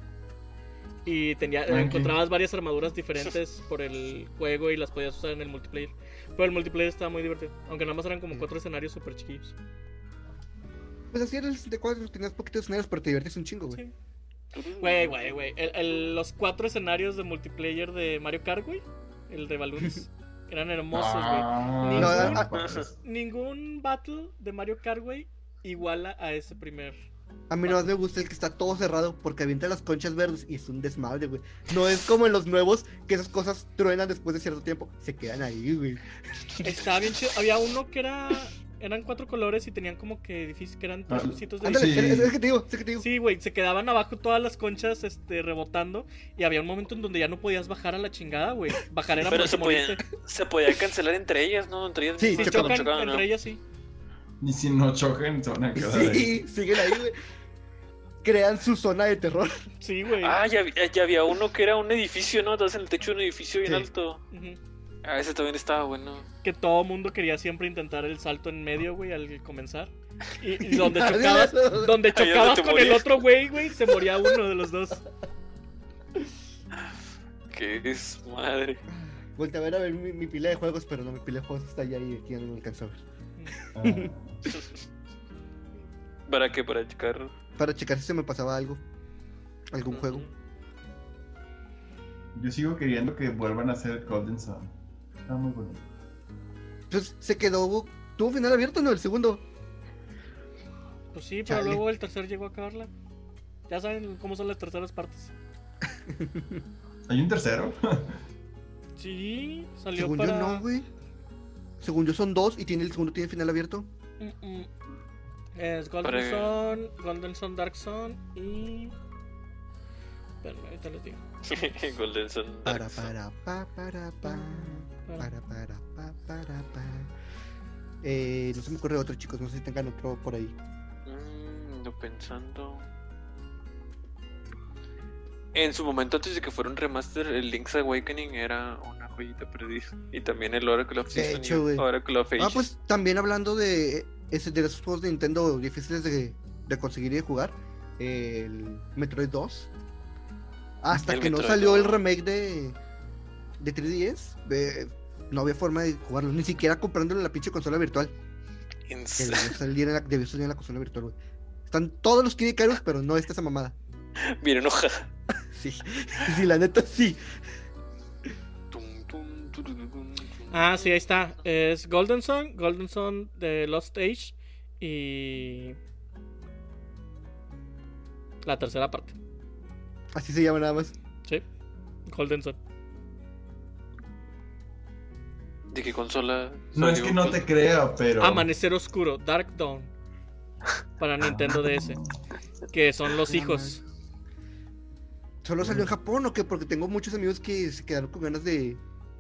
Y tenía, Tranqui. encontrabas varias armaduras diferentes por el juego y las podías usar en el multiplayer. Pero el multiplayer estaba muy divertido. Aunque nada más eran como cuatro escenarios súper chiquillos. Pues así era el 64, tenías poquitos escenarios, pero te divertías un chingo, güey. Sí. Güey, güey, güey. Los cuatro escenarios de multiplayer de Mario Kart, güey. El de balloons. eran hermosos, güey. Ah, Ningún- ah, padres. Ningún battle de Mario Kart, güey, iguala a ese primer. A mí nomás me gusta el que está todo cerrado porque avienta las conchas verdes y es un desmadre, güey. No es como en los nuevos que esas cosas truenan después de cierto tiempo. Se quedan ahí, güey. Estaba bien chido. Había uno que era. Eran cuatro colores y tenían como que edificios que eran Ah, trocitos de Ándale, Sí. es, es que te digo, es que te digo. Sí, güey, se quedaban abajo todas las conchas este, rebotando y había un momento en donde ya no podías bajar a la chingada, güey. Bajar era Pero se podía, se podía cancelar entre ellas, ¿no? Entre ellas Sí, Si mismas chocaban, chocan, chocaban, ¿no? entre ellas sí. Y si no chocan, se van a quedar ahí. Sí, siguen ahí, güey. Crean su zona de terror. Sí, güey. Ah, ya, había- ya había uno que era un edificio, ¿no? Estás en el techo de un edificio bien Sí. alto. Ujú. Ah, ese también estaba bueno. Que todo mundo quería siempre intentar el salto en medio, güey, al comenzar. Y, y donde Nadie chocabas, donde chocabas con el otro güey, güey, se moría uno de los dos. Que es madre. Volté a ver a ver mi, mi pila de juegos, pero no, mi pila de juegos está allá y aquí no me alcanzó a ver. Ah, ¿Para qué? Para checar. Para checar si se me pasaba algo. Algún juego. yo sigo queriendo que vuelvan a hacer Golden Sun. Muy bonito. Entonces se quedó. Tuvo final abierto, ¿no? El segundo. Pues sí, pero Chale. luego el tercer llegó a acabarla. Ya saben cómo son las terceras partes. ¿Hay un tercero? Sí, salió Según para. yo no, güey. Según yo son dos y tiene el segundo tiene final abierto. Mm, mm. Es Golden Para- Sun, Golden Sun, Dark Sun y. Espérame, ahorita les digo. Golden Sun. Para Dark Sun. para pa para pa. Para- Para para pa para pa. Eh, no se me ocurre otro, chicos. No sé si tengan otro por ahí. Mm, ando pensando. En su momento, antes de que fuera un remaster, el Link's Awakening era una joyita perdida. Y también el Oracle of De Season hecho, y güey. Oracle of Ah, Ages. pues también hablando de, ese, de esos juegos de Nintendo difíciles de, de conseguir y de jugar, el Metroid 2. Hasta El que no salió el 2. remake de, de 3DS, eh, no había forma de jugarlo, ni siquiera comprándolo en la pinche consola virtual. Debió salir en la, debió salir en la consola virtual, güey. Están todos los Kid Icarus, pero no está esa mamada. Bien enojada. Sí, sí, la neta sí. Ah, sí, ahí está. Es Golden Sun, Golden Sun de Lost Age y. La tercera parte. Así se llama nada más. Sí, Golden Sun. ¿De qué consola? No es que no te crea, pero. Amanecer Oscuro, Dark Dawn. Para Nintendo DS. Que son los hijos. ¿Solo salió en Japón o qué? Porque tengo muchos amigos que se quedaron con ganas de.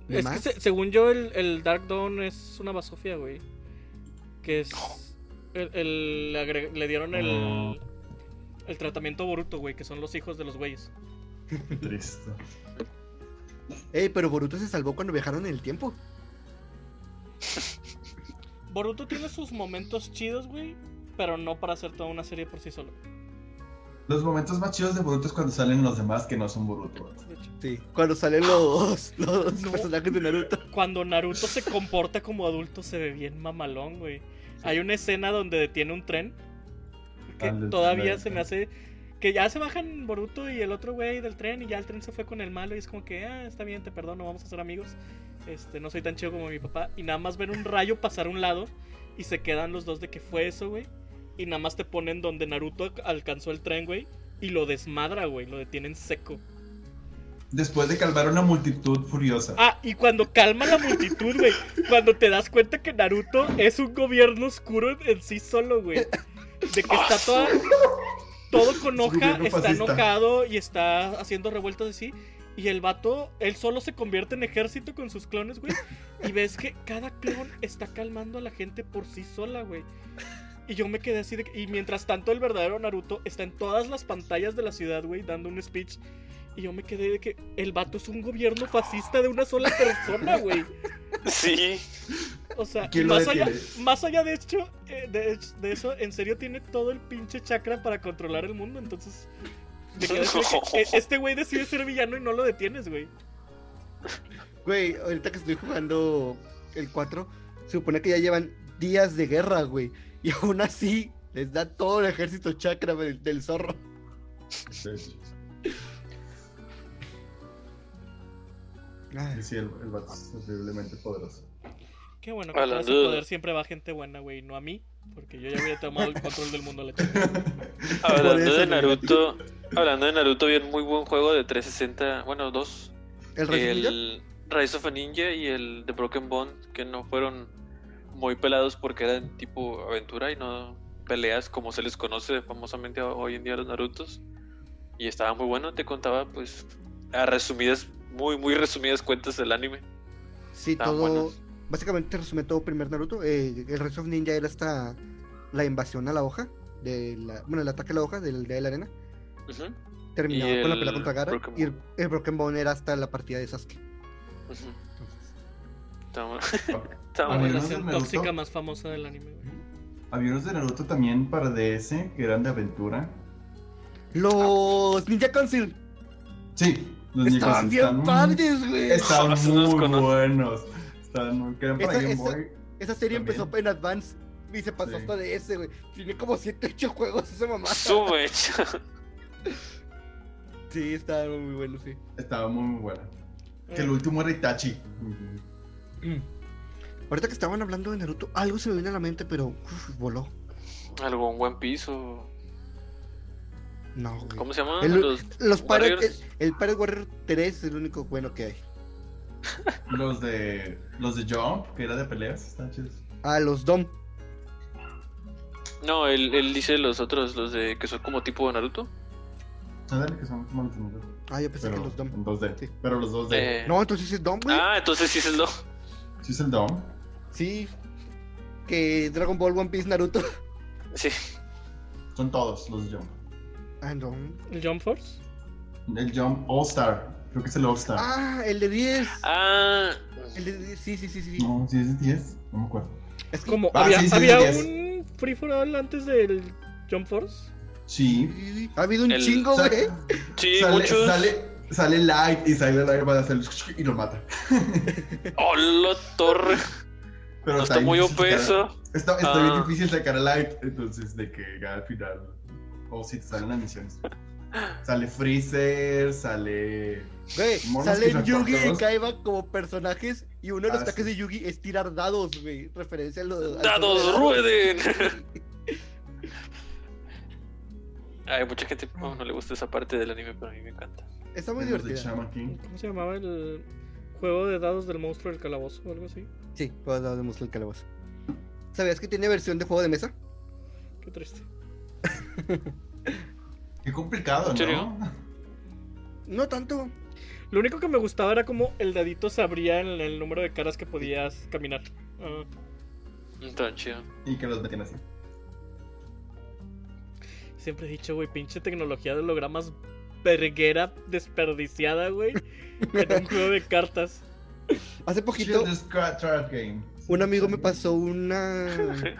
de Es que más. se- según yo, el, el Dark Dawn es una basofia, güey. Que es. el- el- le, agre- le dieron el. Oh. El tratamiento Boruto, güey, que son los hijos de los güeyes. Qué triste. Ey, pero Boruto se salvó cuando viajaron en el tiempo. Boruto tiene sus momentos chidos, güey. Pero no para hacer toda una serie por sí solo. Los momentos más chidos de Boruto es cuando salen los demás que no son Boruto. Sí. Cuando salen los, los No. personajes de Naruto. Cuando Naruto se comporta como adulto se ve bien mamalón, güey. Hay una escena donde detiene un tren. Que Ah, todavía se me hace. Que ya se bajan Boruto y el otro güey del tren y ya el tren se fue con el malo y es como que, ah, está bien, te perdono, vamos a ser amigos. Este, no soy tan chido como mi papá. Y nada más ven un rayo pasar a un lado y se quedan los dos de que fue eso, güey. Y nada más te ponen donde Naruto alcanzó el tren, güey. Y lo desmadra, güey, lo detienen seco. Después de calmar una multitud furiosa. Ah, y cuando calma la multitud, güey. Cuando te das cuenta que Naruto es un gobierno oscuro en sí solo, güey. De que está toda, todo con hoja, está fascista. enojado y está haciendo revueltas así. Y el vato, él solo se convierte en ejército con sus clones, güey. Y ves que cada clon está calmando a la gente por sí sola, güey. Y yo me quedé así de... Y mientras tanto el verdadero Naruto está en todas las pantallas de la ciudad, güey, dando un speech. Y yo me quedé de que el vato es un gobierno fascista de una sola persona, güey. Sí. O sea, ¿Quién lo más allá, más allá de hecho, eh, de, eso, en serio tiene todo el pinche chakra para controlar el mundo. Entonces, me quedé así de que, eh, este güey decide ser villano y no lo detienes, güey. Güey, ahorita que estoy jugando el 4, se supone que ya llevan días de guerra, güey. Y aún así les da todo el ejército chakra del, del zorro. Sí, Ay, sí, el, el vato es horriblemente poderoso. Qué bueno que para ese de- poder siempre va gente buena, güey, no a mí. Porque yo ya había tomado el control del mundo a la chica. Hablando de. Naruto, hablando de Naruto, vi un muy buen juego de 360, bueno, dos. ¿El Rise of Ninja? El Rise of a Ninja y el The Broken Bond, que no fueron muy pelados porque eran tipo aventura y no peleas como se les conoce famosamente hoy en día a los Narutos. Y estaba muy bueno, te contaba pues a resumidas, muy muy resumidas cuentas del anime. Sí, Estaban todo. Básicamente resume todo primer Naruto. Eh, el Rise of Ninja era hasta la invasión a la hoja. De la, bueno, el ataque a la hoja del día de la arena. Ujú, Terminaba con la el pelea contra Gara. Broken Y el, el Broken Bone era hasta la partida de Sasuke. ujú. Entonces, Estaba, La relación tóxica más famosa del anime. Había unos de Naruto también para DS que eran de aventura. Los Ninja Council Sí, los estaban bien están- padres, güey. No los muy conozco. buenos. Estaban muy. Que eran para Esa- Game esa- Boy. Esa serie También. empezó en Advance y se pasó Sí. hasta de ese, güey. Tiene como 7, 8 juegos esa mamá. Sube. Sí, estaba muy bueno, sí. Estaba muy, muy buena. Eh, Que el último era Itachi. Ahorita que estaban hablando de Naruto, algo se me vino a la mente, pero uf, voló. Algo en One Piece o. No, güey. ¿Cómo se llama? El- los Los Pirate, el, el Pirate Warrior 3 es el único bueno que hay. Los de. Los de Jump, que era de peleas, están chidos. Ah, los Dom. No, él, él dice los otros, los de que son como tipo Naruto. Ándale, que son como los de Naruto. Ah, yo pensé Pero que los Dom. en 2D. Sí. Pero los 2D. Eh, No, entonces es Dom, güey. Ah, entonces sí es el do. Sí, es el Dom. Sí. Que Dragon Ball, One Piece, Naruto. Sí. Son todos los de Jump. Ah. ¿El Jump Force? El Jump All Star. Creo que es el All Star. Ah, el de 10. Ah, El de 10, sí, sí, sí, sí. No, si es de 10. No me acuerdo. Es Como, Ah, había, sí, sí, había un Free for All antes del Jump Force. Sí. ha habido un El- chingo, güey. sí, sale, muchos. sale, sale Light y sale Light va a hacer y lo mata. ¡Hola, torre! Pero No está muy difícil OP sacar- eso. Está, está Ah. bien difícil sacar a Light, entonces de que al final. O si te salen las misiones. Sale Freezer, sale. Güey, salen Yugi y. Kaiba como personajes y uno de los Ah, ataques sí. de Yugi es tirar dados, güey. Referencia a lo al ¡Dados juego de rueden! Hay mucha gente no, no le gusta esa parte del anime, pero a mí me encanta. Está muy los de divertida. ¿Cómo se llamaba el juego de dados del monstruo del calabozo o algo así? Sí, puedo darnos el calabozo. ¿Sabías que tiene versión de juego de mesa? Qué triste. Qué complicado. ¿no? No tanto. Lo único que me gustaba era como el dadito se abría en el número de caras que podías caminar. Ah, Está chido. Y que los metían así. siempre he dicho, güey, pinche tecnología de hologramas verguera desperdiciada, güey. en un juego de cartas. Hace poquito, un amigo me pasó una.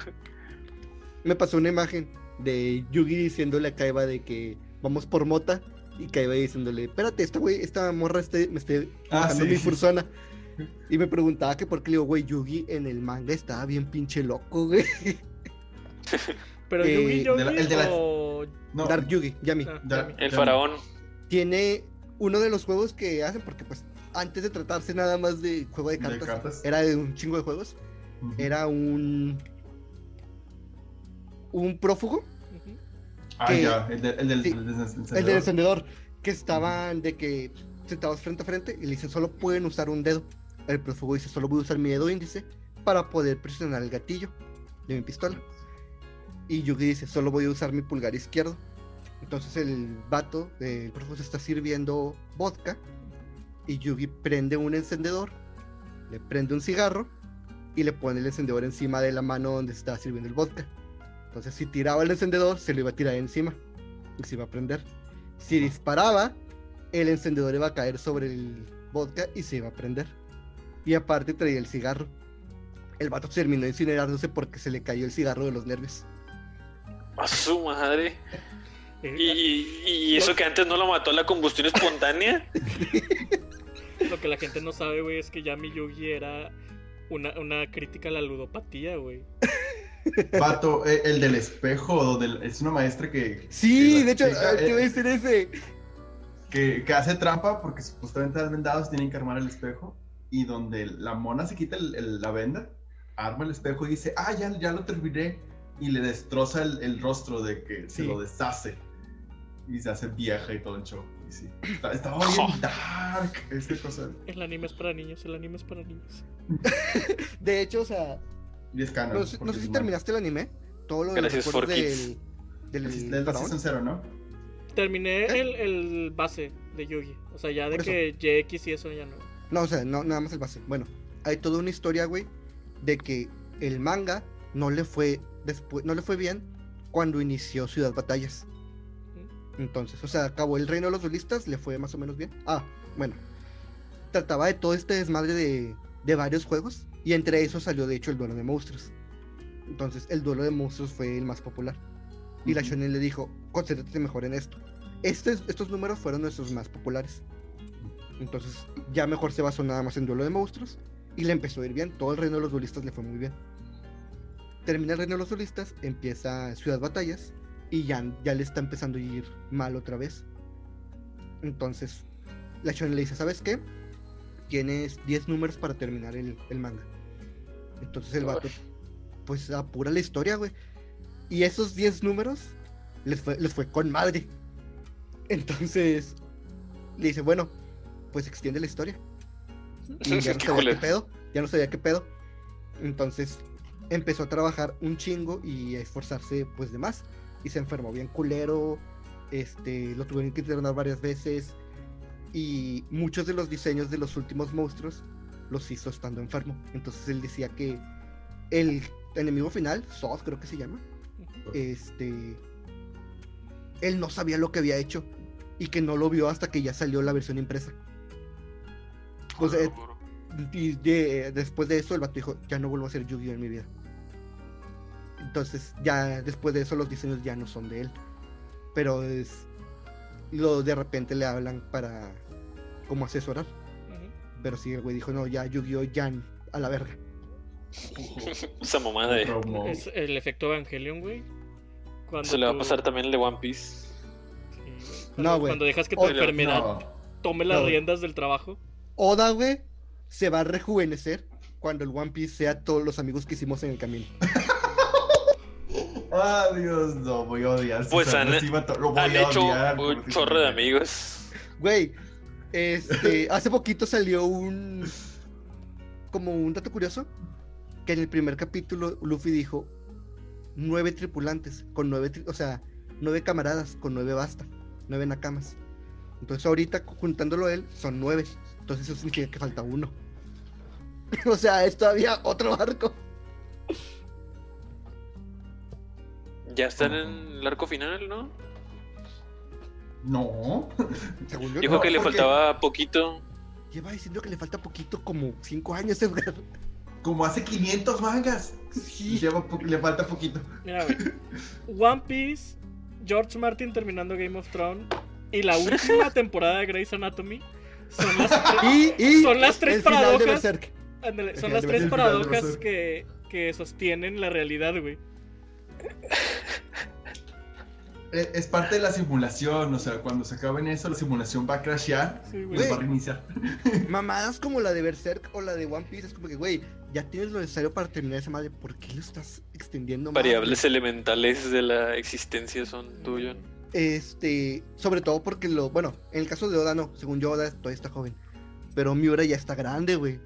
Me pasó una imagen de Yugi diciéndole a Kaiba de que vamos por mota. Y Kaiba diciéndole, espérate, esta güey, esta morra este, me esté Ah, bajando sí. mi fursona. Y me preguntaba que por qué le digo, güey, Yugi en el manga estaba bien pinche loco, güey. Pero Eh, Yugi, Yugi de la- el de la- o... No, Dark Yugi, Yami. Ah. El Ya. faraón. Tiene uno de los juegos que hacen, porque pues antes de tratarse nada más de juego de De cartas, era de un chingo de juegos. Era un. Un prófugo. Ah, ya, el, de- el del sí, el del encendedor. el del encendedor, que estaban de que sentados frente a frente y le dice: Solo pueden usar un dedo. El prófugo dice: Solo voy a usar mi dedo índice para poder presionar el gatillo de mi pistola. Y Yugi dice: Solo voy a usar mi pulgar izquierdo. Entonces el vato, el prófugo se está sirviendo vodka y Yugi prende un encendedor, le prende un cigarro y le pone el encendedor encima de la mano donde está sirviendo el vodka. Entonces si tiraba el encendedor, se lo iba a tirar encima y se iba a prender. Si disparaba, el encendedor iba a caer sobre el vodka y se iba a prender. Y aparte traía el cigarro. El vato terminó incinerándose porque se le cayó el cigarro de los nervios. A su madre. Eh, Y, y- y eso que antes no lo mató la combustión espontánea. Lo que la gente no sabe, güey, es que Yami Yugi era una, una crítica a la ludopatía, güey. Pato, eh, el del espejo, donde es una maestra que. Sí, que de hecho, te iba a decir ese. que, que hace trampa porque supuestamente están vendados, tienen que armar el espejo. Y donde la mona se quita el- el- la venda, arma el espejo y dice, ah, ya, ya lo terminé. Y le destroza el, el rostro de que se Sí. lo deshace. Y se hace vieja y todo el show. Y sí, está- estaba bien dark esta cosa. El anime es para niños, el anime es para niños. De hecho, o sea, Y es canon, no, sé- no porque sé si terminaste el anime. Todo lo de los Gracias, del, del del season cero, ¿no? Terminé ¿Qué? el, el base de Yugi. O sea, ya de que JX y eso ya no. No, o sea, no, nada más el base. Bueno, hay toda una historia, güey, de que el manga no le fue después, no le fue bien cuando inició Ciudad Batallas. Entonces, o sea, acabó el reino de los duelistas, le fue más o menos bien. Ah, bueno. Trataba de todo este desmadre de, de varios juegos. Y entre esos salió de hecho el duelo de monstruos. Entonces, el duelo de monstruos fue el más popular. Y la. Shonen le dijo, concéntrate mejor en esto. Estos, estos números fueron nuestros más populares. Entonces, ya mejor se basó nada más en duelo de monstruos. Y le empezó a ir bien. Todo el reino de los duelistas le fue muy bien. Termina el reino de los duelistas, empieza Ciudad Batallas. Y ya, ya le está empezando a ir mal otra vez. Entonces, la Shonen le dice, ¿sabes qué? Tienes 10 números para terminar el, el manga. Entonces el vato, pues apura la historia, güey. Y esos 10 números les fue, les fue con madre. Entonces, le dice, bueno, pues extiende la historia. Y ya no sabía qué pedo, ya no sabía qué pedo. Entonces empezó a trabajar un chingo y a esforzarse pues de más. Y se enfermó bien culero. Este, lo tuvieron que internar varias veces. Y muchos de los diseños de los últimos monstruos los hizo estando enfermo. Entonces él decía que el enemigo final, Soth creo que se llama, este, él no sabía lo que había hecho y que no lo vio hasta que ya salió la versión impresa. Sea, y de- después de eso el vato dijo, ya no vuelvo a hacer Yu-Gi-Oh en mi vida. Entonces ya después de eso los diseños ya no son de él. Pero es lo de repente le hablan para como asesorar. Pero sí, el güey dijo, no, ya Yu-Gi-Oh ya a la verga. Esa mamada de. Es el efecto Evangelion, güey. Cuando Se le va a pasar también el de One Piece. Sí, güey. No, Cuando, güey. cuando dejas que tu O- enfermedad No. tome las No. riendas del trabajo. Oda, güey, se va a rejuvenecer cuando el One Piece sea todos los amigos que hicimos en el camino. Dios, no, voy a odiar. Pues Susana han- lo voy Han a hecho odiar, un chorro de amigos. Güey, este, hace poquito salió un como un dato curioso, que en el primer capítulo Luffy dijo nueve tripulantes, con nueve, tri- o sea, nueve camaradas, con nueve basta, nueve nakamas. Entonces ahorita juntándolo él son nueve. Entonces eso significa que falta uno. o sea, es todavía otro barco. Ya están en el arco final, ¿no? No. Según yo, Dijo no, que le porque faltaba poquito. Lleva diciendo que le falta poquito, como cinco años, Edgar. Como hace 500 mangas. Sí. Lleva le falta poquito. Mira. One Piece, George Martin terminando Game of Thrones y la última temporada de Grey's Anatomy son las, Y, y Son las tres el final de paradojas. Son El las tres paradojas que, que sostienen la realidad, güey. Es, es parte de la simulación. O sea, cuando se acaben eso, la simulación va a crashear Sí, y va a reiniciar. Mamadas como la de Berserk o la de One Piece, es como que, güey, ya tienes lo necesario para terminar esa madre, ¿por qué lo estás extendiendo más? Variables elementales de la existencia son tuyos. Este, sobre todo porque lo, bueno, en el caso de Oda no, según yo Oda todavía está joven, pero Miura ya está grande, güey.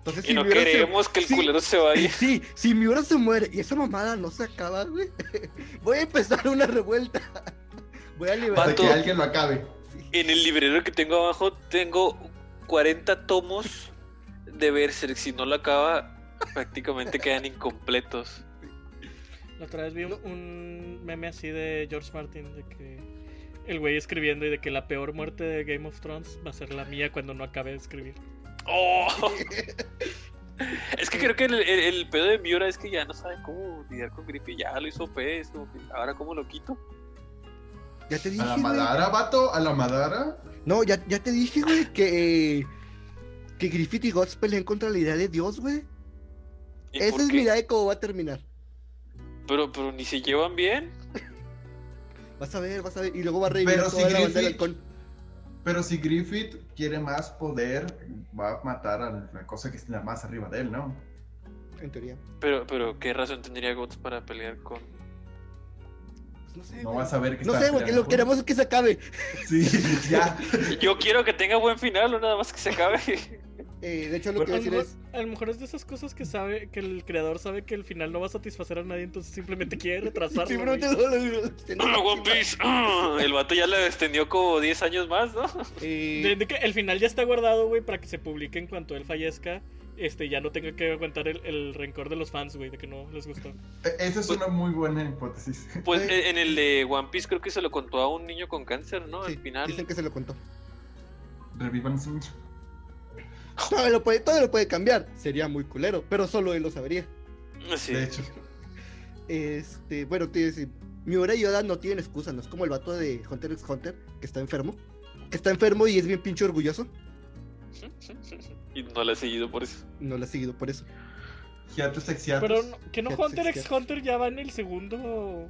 Entonces, Y no Miura se- queremos que el sí, culero se vaya. Sí, si Miura se muere y esa mamada no se acaba, güey, voy a empezar una revuelta. Voy a liberar. Vato. que alguien lo acabe. Sí. En el librero que tengo abajo tengo 40 tomos de Berserk. Si no lo acaba, prácticamente quedan incompletos. La otra vez vi un, un meme así de George Martin de que el güey escribiendo y de que la peor muerte de Game of Thrones va a ser la mía cuando no acabe de escribir. ¡Oh! Es que creo que el, el- el pedo de Miura es que ya no sabe cómo lidiar con Griffy. Ya lo hizo pez. como que, Ahora, ¿cómo lo quito? Ya te dije, A la güey. Madara, vato, a la Madara. No, ya, ya te dije, güey, que que Griffith y Guts peleen contra la idea de Dios, güey. ¿Y Esa es qué? mi idea de cómo va a terminar. Pero, pero ni se llevan bien. Vas a ver, vas a ver. Y luego va a revivir Pero toda si la banda del Griffith- halcón. Pero si Griffith quiere más poder, va a matar a la cosa que está más arriba de él, ¿no? En teoría. Pero, pero, ¿qué razón tendría Guts para pelear con.? Pues no sé. No vas a ver que No está sé, porque lo queremos es que se acabe. Sí, ya. Yo quiero que tenga buen final, o nada más que se acabe. Eh, de hecho, lo que A voy a lo, decir mejor, es. a lo mejor es de esas cosas que sabe que el creador sabe que el final no va a satisfacer a nadie, entonces simplemente quiere retrasarlo. Simplemente güey. lo- lo- Ah, One Piece. ah, El vato ya le extendió como 10 años más, ¿no? Eh, De, de que el final ya está guardado, güey, para que se publique en cuanto él fallezca. Este, ya no tenga que aguantar el, el rencor de los fans, güey, de que no les gustó. E- Esa es una muy buena hipótesis. Pues en el de One Piece creo que se lo contó a un niño con cáncer, ¿no? sí, Al final. Dicen que se lo contó. Revivan su... Todo lo, puede, todo lo puede cambiar. Sería muy culero, pero solo él lo sabría. Sí. De hecho. Este, bueno, te iba a decir, Miura y Oda no tienen excusa, no es como el vato de Hunter x Hunter, que está enfermo. Que está enfermo y es bien pinche orgulloso. Y no le he seguido por eso. No lo ha seguido por eso. Hiatus. Pero no- que no Hunter x Hunter ya va en el segundo.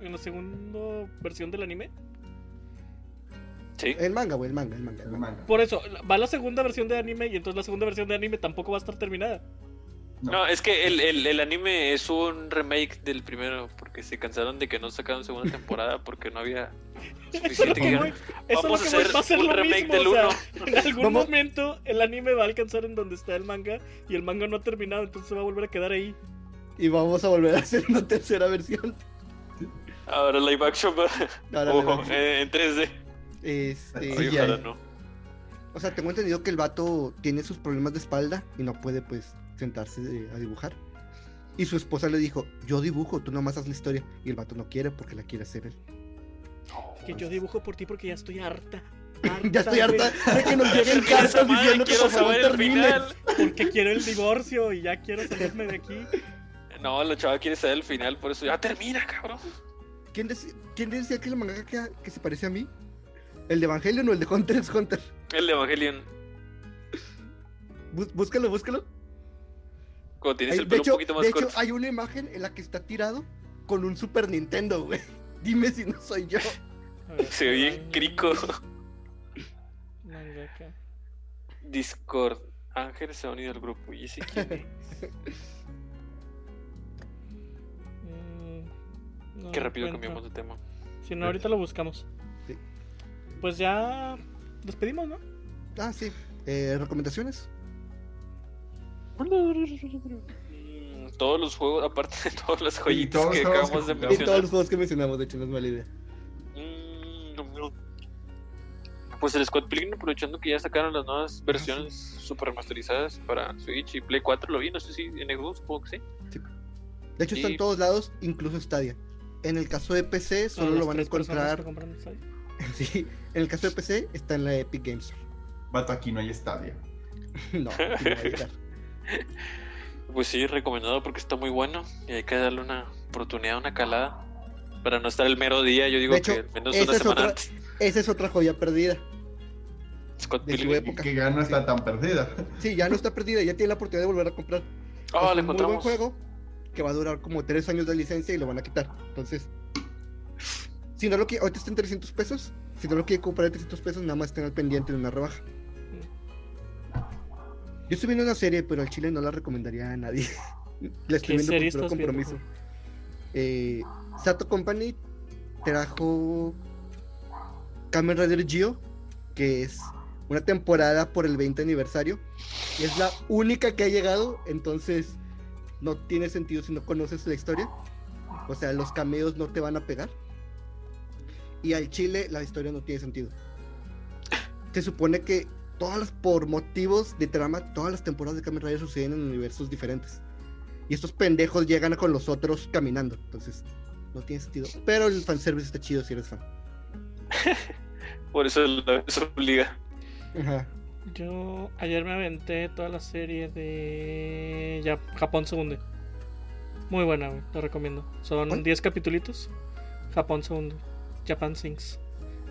En la segunda versión del anime. Sí. El manga, güey, el manga, el manga. el manga. Por eso, va la segunda versión de anime y entonces la segunda versión de anime tampoco va a estar terminada. No, es que el, el, el anime es un remake del primero, porque se cansaron de que no sacaron segunda temporada porque no había Eso es lo suficiente. que voy- Vamos que a voy- hacer va a ser un lo remake mismo. del o sea, uno. en algún Vamos- momento el anime va a alcanzar en donde está el manga y el manga no ha terminado, entonces se va a volver a quedar ahí. Y vamos a volver a hacer una tercera versión. Ahora live action va- Ahora, eh, en 3D. Este, Sí, Ay, ya. ojalá no. o sea, tengo entendido que el vato tiene sus problemas de espalda y no puede, pues, sentarse eh, a dibujar. Y su esposa le dijo, yo dibujo, tú nomás haz la historia. Y el vato no quiere porque la quiere hacer él. Que yo dibujo por ti porque ya estoy harta. Ya estoy harta de que nos lleguen cartas diciendo que por favor termines. final. Porque quiero el divorcio y ya quiero salirme de aquí. No, la chava quiere saber el final, por eso ya termina, cabrón. ¿Quién, dec- quién decía que el manga que, que se parece a mí? ¿El de Evangelion o el de Hunter x Hunter? El de Evangelion. Bú- búscalo, búscalo. Cuando tienes Hay- el de pelo hecho, un poquito más de hecho, corto. hay una imagen en la que está tirado con un Super Nintendo, güey. Dime si no soy yo. Se oye manga- crico. mangaka. Discord. Ángel se ha unido al grupo. ¿Y ese quién es? Mm, no Qué rápido encuentro. cambiamos de tema. Si no, ahorita lo buscamos. Sí. Pues ya despedimos, ¿no? Ah, sí. Eh, ¿Recomendaciones? Mm, Todos los juegos, aparte de todas las joyitas que acabamos que de jugamos. Y todos los mencionar. juegos que mencionamos, de hecho, no es mala idea. Mm, Pues el Scott Pilgrim, aprovechando que ya sacaron las nuevas versiones super remasterizadas para Switch y Play 4, lo vi, no sé si en Xbox, supongo que sí. De hecho, está Y- en todos lados, incluso Stadia. En el caso de PC, solo lo van a encontrar. Stadia. Sí, en el caso de PC, está en la Epic Games Store. Vato, aquí no hay estadio. No, aquí no va a llegar. Pues sí, recomendado porque está muy bueno y hay que darle una oportunidad, una calada. Para no estar el mero día, yo digo hecho, que al menos una es semana otra- antes. Esa es otra joya perdida. Scott de su época. Que ya no está tan perdida. Sí, ya no está perdida, ya tiene la oportunidad de volver a comprar. Ah, es le un muy buen juego que va a durar como 3 años de licencia y lo van a quitar. Entonces, si no lo quiere, ahorita está en 300 pesos. Si no lo quiere comprar en 300 pesos, nada más estén al pendiente de una rebaja. Yo estoy viendo una serie, pero al chile no la recomendaría a nadie. la estoy ¿Qué viendo por puro compromiso. Eh, Sato Company trajo Kamen Rider Geo, que es una temporada por el 20 aniversario. Y es la única que ha llegado, entonces no tiene sentido si no conoces la historia. O sea, los cameos no te van a pegar. Y al chile la historia no tiene sentido. Se supone que todas las, por motivos de trama, todas las temporadas de Kamen Rider suceden en universos diferentes. Y estos pendejos llegan con los otros caminando. Entonces, no tiene sentido. Pero el fanservice está chido si eres fan. Por eso la- eso obliga. Ajá. Yo ayer me aventé toda la serie de ya Japón se hunde. Muy buena, lo recomiendo. Son ¿Cuál? 10 capítulos. Japón se hunde. Japan Sinks.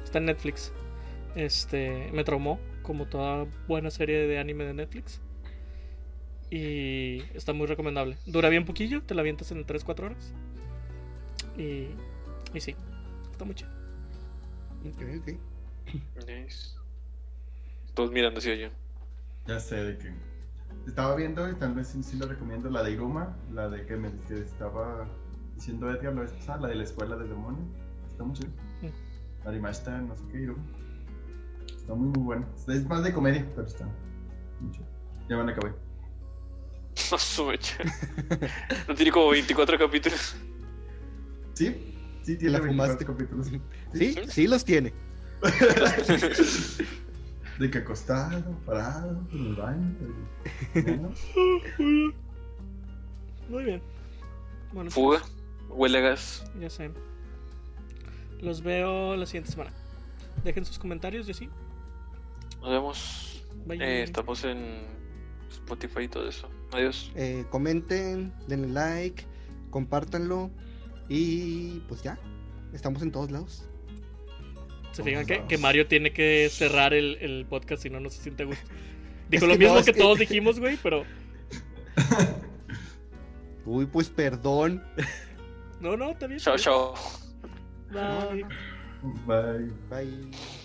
Está en Netflix. Este me traumó como toda buena serie de anime de Netflix. Y está muy recomendable. Dura bien poquillo, te la avientas en 3-4 horas. Y, y sí, está muy chido. Ok, ok. Nice. Todos mirando hacia yo. Ya sé de que. Estaba viendo y tal vez sí, sí lo recomiendo. La de Iruma, la de que me que estaba diciendo Edgar la vez pasada, la de la escuela del demonio. Está muy chido. Mm. Arimashita, no sé qué, Iruma. Está muy, muy bueno. Es más de comedia, pero está muy chido. Ya van a acabar. No su mecha. No tiene como 24 capítulos. ¿Sí? Sí, tiene La 24 fumaste. capítulos. Sí, sí los tiene. De que acostado, parado, en el baño. Muy bien. Bueno, Fuga. Huele a gas. pues, ya sé. Los veo la siguiente semana. Dejen sus comentarios y así. Nos vemos. Bye. Eh, estamos en Spotify y todo eso. Adiós. Eh, comenten, denle like, compártanlo. Y pues ya, estamos en todos lados. Se fijan que, Mario tiene que cerrar el, el podcast si no, no se siente gusto. Dijo Es lo que mismo no, que, que- todos dijimos, güey, pero. Uy, pues perdón. No, no, está bien. Chao, chao. Bye. Bye. Bye.